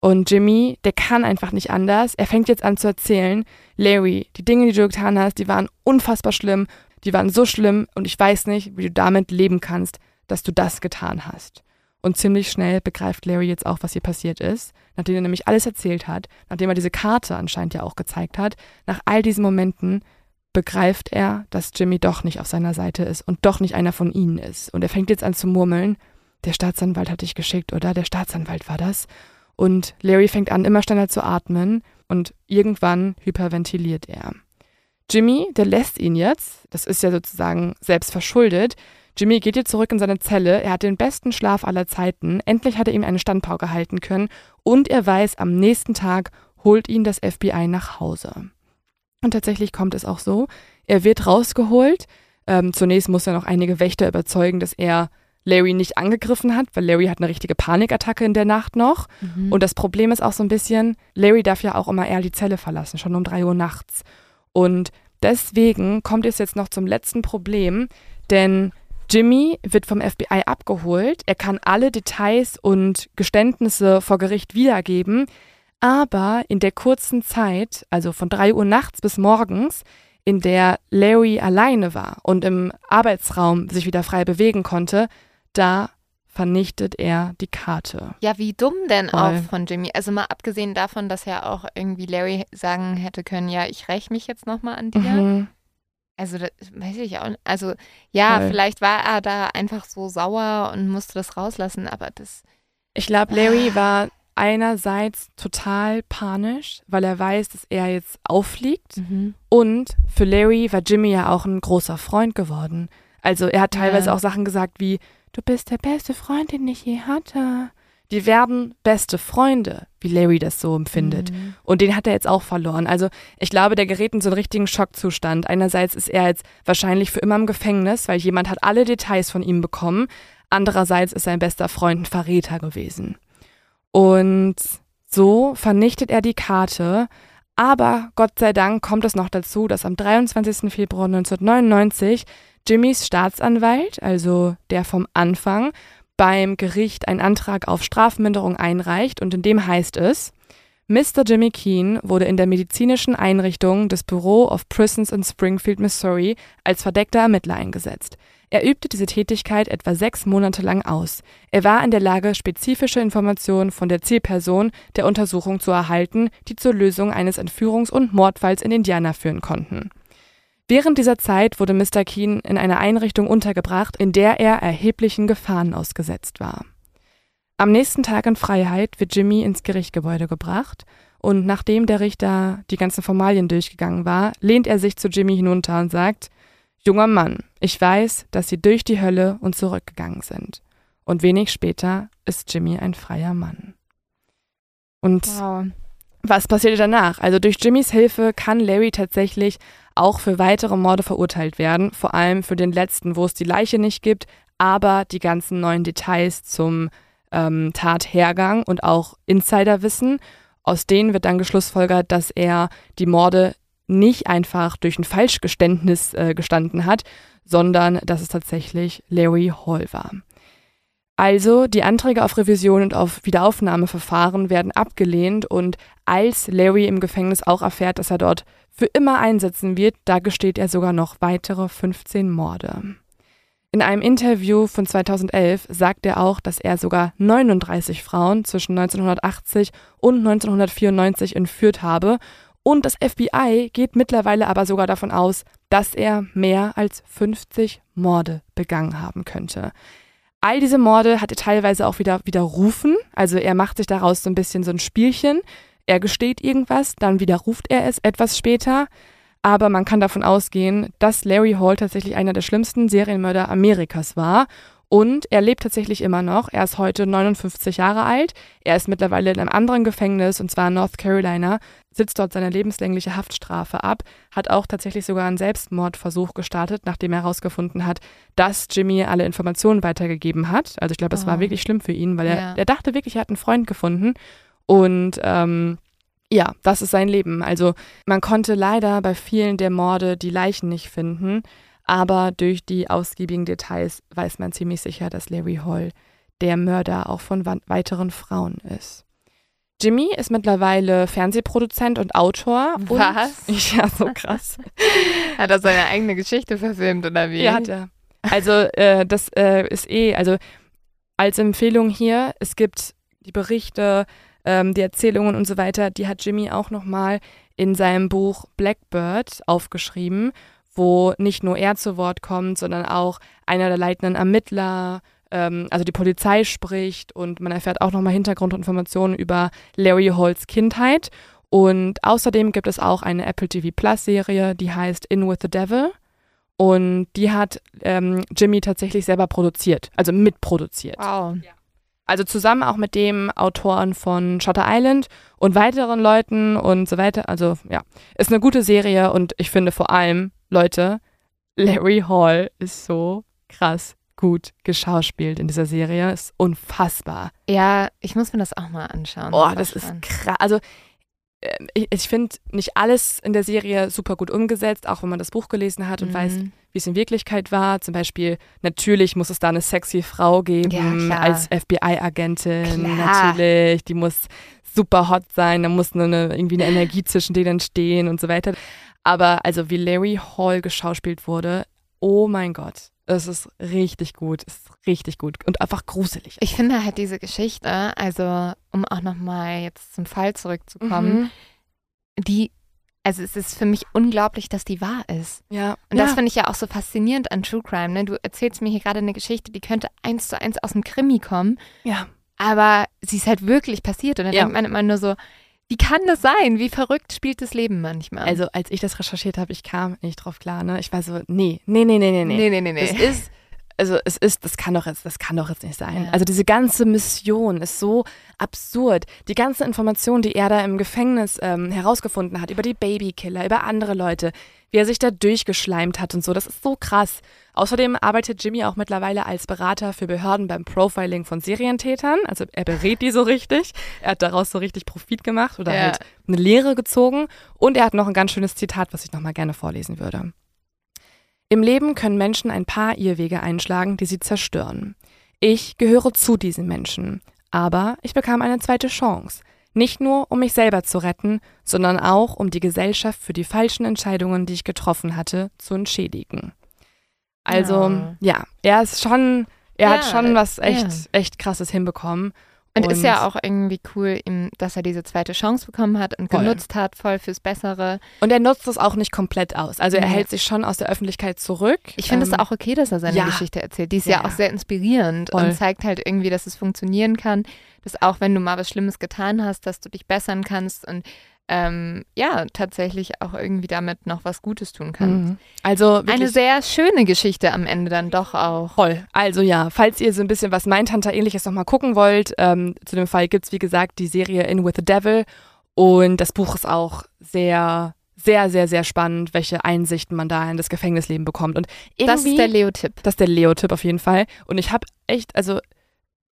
Und Jimmy, der kann einfach nicht anders. Er fängt jetzt an zu erzählen, Larry, die Dinge, die du getan hast, die waren unfassbar schlimm. Die waren so schlimm und ich weiß nicht, wie du damit leben kannst, dass du das getan hast. Und ziemlich schnell begreift Larry jetzt auch, was hier passiert ist, nachdem er nämlich alles erzählt hat, nachdem er diese Karte anscheinend ja auch gezeigt hat. Nach all diesen Momenten begreift er, dass Jimmy doch nicht auf seiner Seite ist und doch nicht einer von ihnen ist. Und er fängt jetzt an zu murmeln, der Staatsanwalt hat dich geschickt, oder? Der Staatsanwalt war das. Und Larry fängt an, immer schneller zu atmen und irgendwann hyperventiliert er. Jimmy, der lässt ihn jetzt, das ist ja sozusagen selbst verschuldet. Jimmy geht jetzt zurück in seine Zelle, er hat den besten Schlaf aller Zeiten, endlich hat er ihm eine Standpauke halten können und er weiß, am nächsten Tag holt ihn das FBI nach Hause. Und tatsächlich kommt es auch so, er wird rausgeholt, ähm, zunächst muss er noch einige Wächter überzeugen, dass er Larry nicht angegriffen hat, weil Larry hat eine richtige Panikattacke in der Nacht noch. Mhm. Und das Problem ist auch so ein bisschen, Larry darf ja auch immer eher die Zelle verlassen, schon um drei Uhr nachts. Und deswegen kommt es jetzt noch zum letzten Problem, denn Jimmy wird vom FBI abgeholt. Er kann alle Details und Geständnisse vor Gericht wiedergeben, aber in der kurzen Zeit, also von drei Uhr nachts bis morgens, in der Larry alleine war und im Arbeitsraum sich wieder frei bewegen konnte, da vernichtet er die Karte. Ja, wie dumm denn Voll. auch von Jimmy. Also mal abgesehen davon, dass ja auch irgendwie Larry sagen hätte können, ja, ich räche mich jetzt nochmal an dir. Mhm. Also das weiß ich auch nicht. Also ja, Voll. vielleicht war er da einfach so sauer und musste das rauslassen, aber das, Ich glaube, Larry war einerseits total panisch, weil er weiß, dass er jetzt auffliegt. Und für Larry war Jimmy ja auch ein großer Freund geworden. Also er hat teilweise Ja. auch Sachen gesagt wie, du bist der beste Freund, den ich je hatte. Die werden beste Freunde, wie Larry das so empfindet. Mhm. Und den hat er jetzt auch verloren. Also ich glaube, der gerät in so einen richtigen Schockzustand. Einerseits ist er jetzt wahrscheinlich für immer im Gefängnis, weil jemand hat alle Details von ihm bekommen. Andererseits ist sein bester Freund ein Verräter gewesen. Und so vernichtet er die Karte. Aber Gott sei Dank kommt es noch dazu, dass am 23. Februar 1999 Jimmys Staatsanwalt, also der vom Anfang, beim Gericht einen Antrag auf Strafminderung einreicht und in dem heißt es, Mr. Jimmy Keane wurde in der medizinischen Einrichtung des Bureau of Prisons in Springfield, Missouri als verdeckter Ermittler eingesetzt. Er übte diese Tätigkeit etwa sechs Monate lang aus. Er war in der Lage, spezifische Informationen von der Zielperson der Untersuchung zu erhalten, die zur Lösung eines Entführungs- und Mordfalls in Indiana führen konnten. Während dieser Zeit wurde Mr. Keane in einer Einrichtung untergebracht, in der er erheblichen Gefahren ausgesetzt war. Am nächsten Tag in Freiheit wird Jimmy ins Gerichtsgebäude gebracht und nachdem der Richter die ganzen Formalien durchgegangen war, lehnt er sich zu Jimmy hinunter und sagt, Junger Mann, ich weiß, dass Sie durch die Hölle und zurückgegangen sind. Und wenig später ist Jimmy ein freier Mann. Und Wow. was passierte danach? Also durch Jimmys Hilfe kann Larry tatsächlich auch für weitere Morde verurteilt werden, vor allem für den letzten, wo es die Leiche nicht gibt, aber die ganzen neuen Details zum ähm, Tathergang und auch Insiderwissen, aus denen wird dann geschlussfolgert, dass er die Morde nicht einfach durch ein Falschgeständnis äh, gestanden hat, sondern dass es tatsächlich Larry Hall war. Also die Anträge auf Revision und auf Wiederaufnahmeverfahren werden abgelehnt und als Larry im Gefängnis auch erfährt, dass er dort für immer einsetzen wird, da gesteht er sogar noch weitere 15 Morde. In einem Interview von 2011 sagt er auch, dass er sogar 39 Frauen zwischen 1980 und 1994 entführt habe. Und das FBI geht mittlerweile aber sogar davon aus, dass er mehr als 50 Morde begangen haben könnte. All diese Morde hat er teilweise auch wieder widerrufen. Also er macht sich daraus so ein bisschen so ein Spielchen. Er gesteht irgendwas, dann widerruft er es etwas später. Aber man kann davon ausgehen, dass Larry Hall tatsächlich einer der schlimmsten Serienmörder Amerikas war. Und er lebt tatsächlich immer noch. Er ist heute 59 Jahre alt. Er ist mittlerweile in einem anderen Gefängnis, und zwar North Carolina, sitzt dort seine lebenslängliche Haftstrafe ab, hat auch tatsächlich sogar einen Selbstmordversuch gestartet, nachdem er herausgefunden hat, dass Jimmy alle Informationen weitergegeben hat. Also ich glaube, es oh. war wirklich schlimm für ihn, weil er, ja. er dachte wirklich, er hat einen Freund gefunden. Und ähm, ja, das ist sein Leben. Also man konnte leider bei vielen der Morde die Leichen nicht finden, aber durch die ausgiebigen Details weiß man ziemlich sicher, dass Larry Hall der Mörder auch von weiteren Frauen ist. Jimmy ist mittlerweile Fernsehproduzent und Autor. Was? Und, ja, so krass. hat er seine eigene Geschichte verfilmt oder wie? Ja, hat er. Also äh, das äh, ist eh, also als Empfehlung hier, es gibt die Berichte, ähm, die Erzählungen und so weiter, die hat Jimmy auch nochmal in seinem Buch Blackbird aufgeschrieben, wo nicht nur er zu Wort kommt, sondern auch einer der leitenden Ermittler, ähm, also die Polizei spricht und man erfährt auch nochmal Hintergrundinformationen über Larry Halls Kindheit. Und außerdem gibt es auch eine Apple TV Plus Serie, die heißt In with the Devil. Und die hat ähm, Jimmy tatsächlich selber produziert, also mitproduziert. Wow. Ja. Also zusammen auch mit dem Autoren von Shutter Island und weiteren Leuten und so weiter. Also ja, ist eine gute Serie und ich finde vor allem, Leute, Larry Hall ist so krass gut geschauspielt in dieser Serie. Ist unfassbar. Ja, ich muss mir das auch mal anschauen. Oh, das, das ist krass. Also ich, ich finde nicht alles in der Serie super gut umgesetzt, auch wenn man das Buch gelesen hat und mhm. weiß, wie es in Wirklichkeit war. Zum Beispiel, natürlich muss es da eine sexy Frau geben ja, als FBI-Agentin. Natürlich, die muss super hot sein, da muss eine, irgendwie eine Energie zwischen denen stehen und so weiter. Aber also wie Larry Hall geschauspielt wurde, oh mein Gott. Es ist richtig gut, es ist richtig gut und einfach gruselig. Ich finde halt diese Geschichte, also um auch nochmal jetzt zum Fall zurückzukommen, mhm. die, also es ist für mich unglaublich, dass die wahr ist. Ja. Und das finde ich ja auch so faszinierend an True Crime. Ne? Du erzählst mir hier gerade eine Geschichte, die könnte eins zu eins aus dem Krimi kommen. Ja. Aber sie ist halt wirklich passiert. Und dann ja. denkt man immer nur so, wie kann das sein? Wie verrückt spielt das Leben manchmal? Also, als ich das recherchiert habe, ich kam nicht drauf klar, ne? Ich war so, nee, nee, nee, nee, nee, nee. Nee, nee, nee, nee. Das ist, also es ist, das kann doch jetzt, das kann doch jetzt nicht sein. Ja. Also diese ganze Mission ist so absurd. Die ganzen Informationen, die er da im Gefängnis ähm, herausgefunden hat, über die Babykiller, über andere Leute, wie er sich da durchgeschleimt hat und so, das ist so krass. Außerdem arbeitet Jimmy auch mittlerweile als Berater für Behörden beim Profiling von Serientätern. Also er berät die so richtig. Er hat daraus so richtig Profit gemacht oder ja. halt eine Lehre gezogen. Und er hat noch ein ganz schönes Zitat, was ich nochmal gerne vorlesen würde. Im Leben können Menschen ein paar Irrwege einschlagen, die sie zerstören. Ich gehöre zu diesen Menschen. Aber ich bekam eine zweite Chance. Nicht nur, um mich selber zu retten, sondern auch, um die Gesellschaft für die falschen Entscheidungen, die ich getroffen hatte, zu entschädigen. Also, ja, ja er ist schon, er ja, hat schon was echt, ja. echt krasses hinbekommen. Und, und, ist ja auch irgendwie cool, ihm, dass er diese zweite Chance bekommen hat und voll. genutzt hat, voll fürs Bessere. Und er nutzt das auch nicht komplett aus. Also er hält sich schon aus der Öffentlichkeit zurück. Ich finde es ähm, auch okay, dass er seine ja. Geschichte erzählt. Die ist ja, ja auch sehr inspirierend voll. und zeigt halt irgendwie, dass es funktionieren kann, dass auch wenn du mal was Schlimmes getan hast, dass du dich bessern kannst und ähm, ja, tatsächlich auch irgendwie damit noch was Gutes tun kann. Mhm. Also eine sehr schöne Geschichte am Ende dann doch auch. Voll. Also ja, falls ihr so ein bisschen was Mindhunter ähnliches nochmal gucken wollt, ähm, zu dem Fall gibt es wie gesagt die Serie In with the Devil und das Buch ist auch sehr sehr, sehr, sehr spannend, welche Einsichten man da in das Gefängnisleben bekommt. Und das ist der Leo-Tipp. Das ist der Leo-Tipp auf jeden Fall. Und ich habe echt, also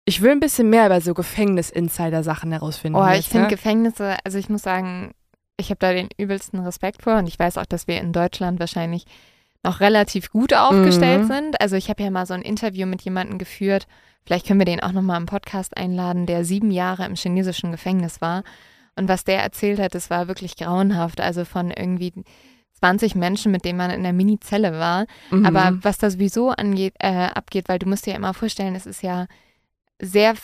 ich will ein bisschen mehr über so Gefängnis-Insider-Sachen herausfinden. Oh, ich finde ne? Gefängnisse, also ich muss sagen, ich habe da den übelsten Respekt vor und ich weiß auch, dass wir in Deutschland wahrscheinlich noch relativ gut aufgestellt mhm. sind. Also ich habe ja mal so ein Interview mit jemandem geführt, vielleicht können wir den auch nochmal im Podcast einladen, der sieben Jahre im chinesischen Gefängnis war. Und was der erzählt hat, das war wirklich grauenhaft. Also von irgendwie 20 Menschen, mit denen man in der Mini-Zelle war. Mhm. Aber was das sowieso angeht, äh, abgeht, weil du musst dir ja immer vorstellen, es ist ja sehr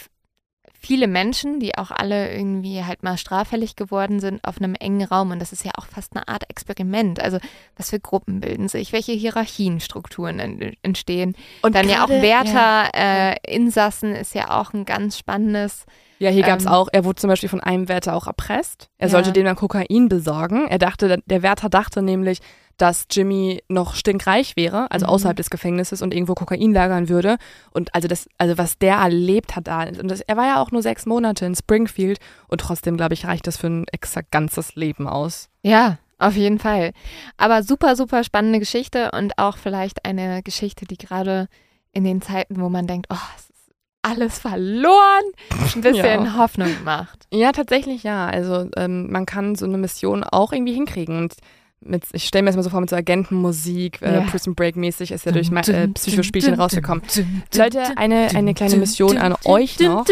viele Menschen, die auch alle irgendwie halt mal straffällig geworden sind auf einem engen Raum. Und das ist ja auch fast eine Art Experiment. Also was für Gruppen bilden sich, welche Hierarchienstrukturen en- entstehen. und Dann ja auch gerade- Ja, Wärter, äh, Insassen ist ja auch ein ganz spannendes. ja hier gab es ähm, auch, er wurde zum Beispiel von einem Wärter auch erpresst. Er Ja. sollte dem dann Kokain besorgen. Er dachte, der Wärter dachte nämlich, dass Jimmy noch stinkreich wäre, also Mhm. außerhalb des Gefängnisses und irgendwo Kokain lagern würde. Und also das, also was der erlebt hat da, und das, er war ja auch nur sechs Monate in Springfield und trotzdem, glaube ich, reicht das für ein exakt ganzes Leben aus. Ja, auf jeden Fall. Aber super, super spannende Geschichte und auch vielleicht eine Geschichte, die gerade in den Zeiten, wo man denkt, oh, es ist alles verloren, ein bisschen Ja. Hoffnung macht. Ja, tatsächlich ja. Also ähm, man kann so eine Mission auch irgendwie hinkriegen. Und mit, ich stelle mir das mal so vor, mit so Agentenmusik, äh, Ja. Prison Break mäßig ist ja durch äh, Psychospielchen rausgekommen. Leute, Leute, eine, eine kleine Mission an euch noch.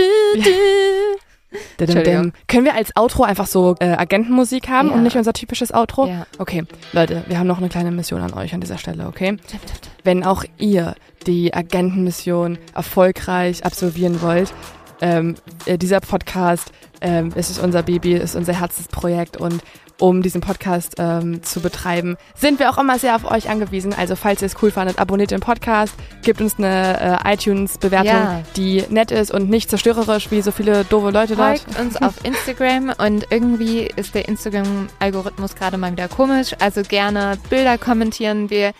Entschuldigung. Können wir als Outro einfach so äh, Agentenmusik haben Ja. und nicht unser typisches Outro? Ja. Okay, Leute, wir haben noch eine kleine Mission an euch an dieser Stelle, okay? Wenn auch ihr die Agentenmission erfolgreich absolvieren wollt, ähm, äh, dieser Podcast ähm, es ist unser Baby, ist unser Herzensprojekt und um diesen Podcast ähm, zu betreiben, sind wir auch immer sehr auf euch angewiesen. Also falls ihr es cool fandet, abonniert den Podcast, gebt uns eine äh, iTunes-Bewertung, Ja. die nett ist und nicht zerstörerisch, wie so viele doofe Leute dort. Folgt uns auf Instagram und irgendwie ist der Instagram-Algorithmus gerade mal wieder komisch. Also gerne Bilder kommentieren. Wir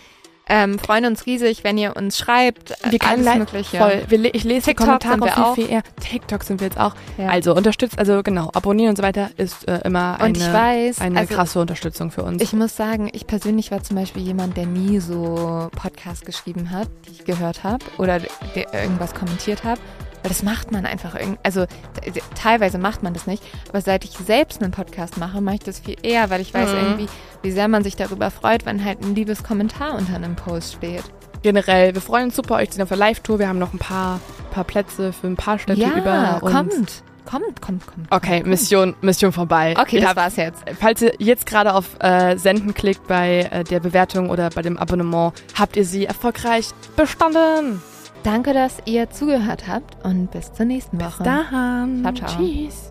ähm, freuen uns riesig, wenn ihr uns schreibt. Wir können Alles Mögliche. Voll. Wir, ich lese TikTok die Kommentare viel, viel eher. TikTok sind wir jetzt auch. Ja. Also unterstützt, also genau, abonnieren und so weiter ist äh, immer eine, und ich weiß, eine also krasse Unterstützung für uns. Ich muss sagen, ich persönlich war zum Beispiel jemand, der nie so Podcasts geschrieben hat, die ich gehört habe oder der irgendwas kommentiert habe. Weil das macht man einfach irgendwie. Also teilweise macht man das nicht. Aber seit ich selbst einen Podcast mache, mache ich das viel eher, weil ich weiß Mhm. irgendwie, wie sehr man sich darüber freut, wenn halt ein liebes Kommentar unter einem Post steht. Generell, wir freuen uns super, euch zu sehen auf der Live-Tour. Wir haben noch ein paar, paar Plätze für ein paar Städte ja, über. Und kommt. Kommt, kommt, kommt. Okay, kommt. Mission, Mission vorbei. Okay, Ihr das habt- war's jetzt. Falls ihr jetzt gerade auf äh, Senden klickt bei äh, der Bewertung oder bei dem Abonnement, habt ihr sie erfolgreich bestanden. Danke, dass ihr zugehört habt und bis zur nächsten Woche. Bis dahin. Ciao, ciao. Tschüss.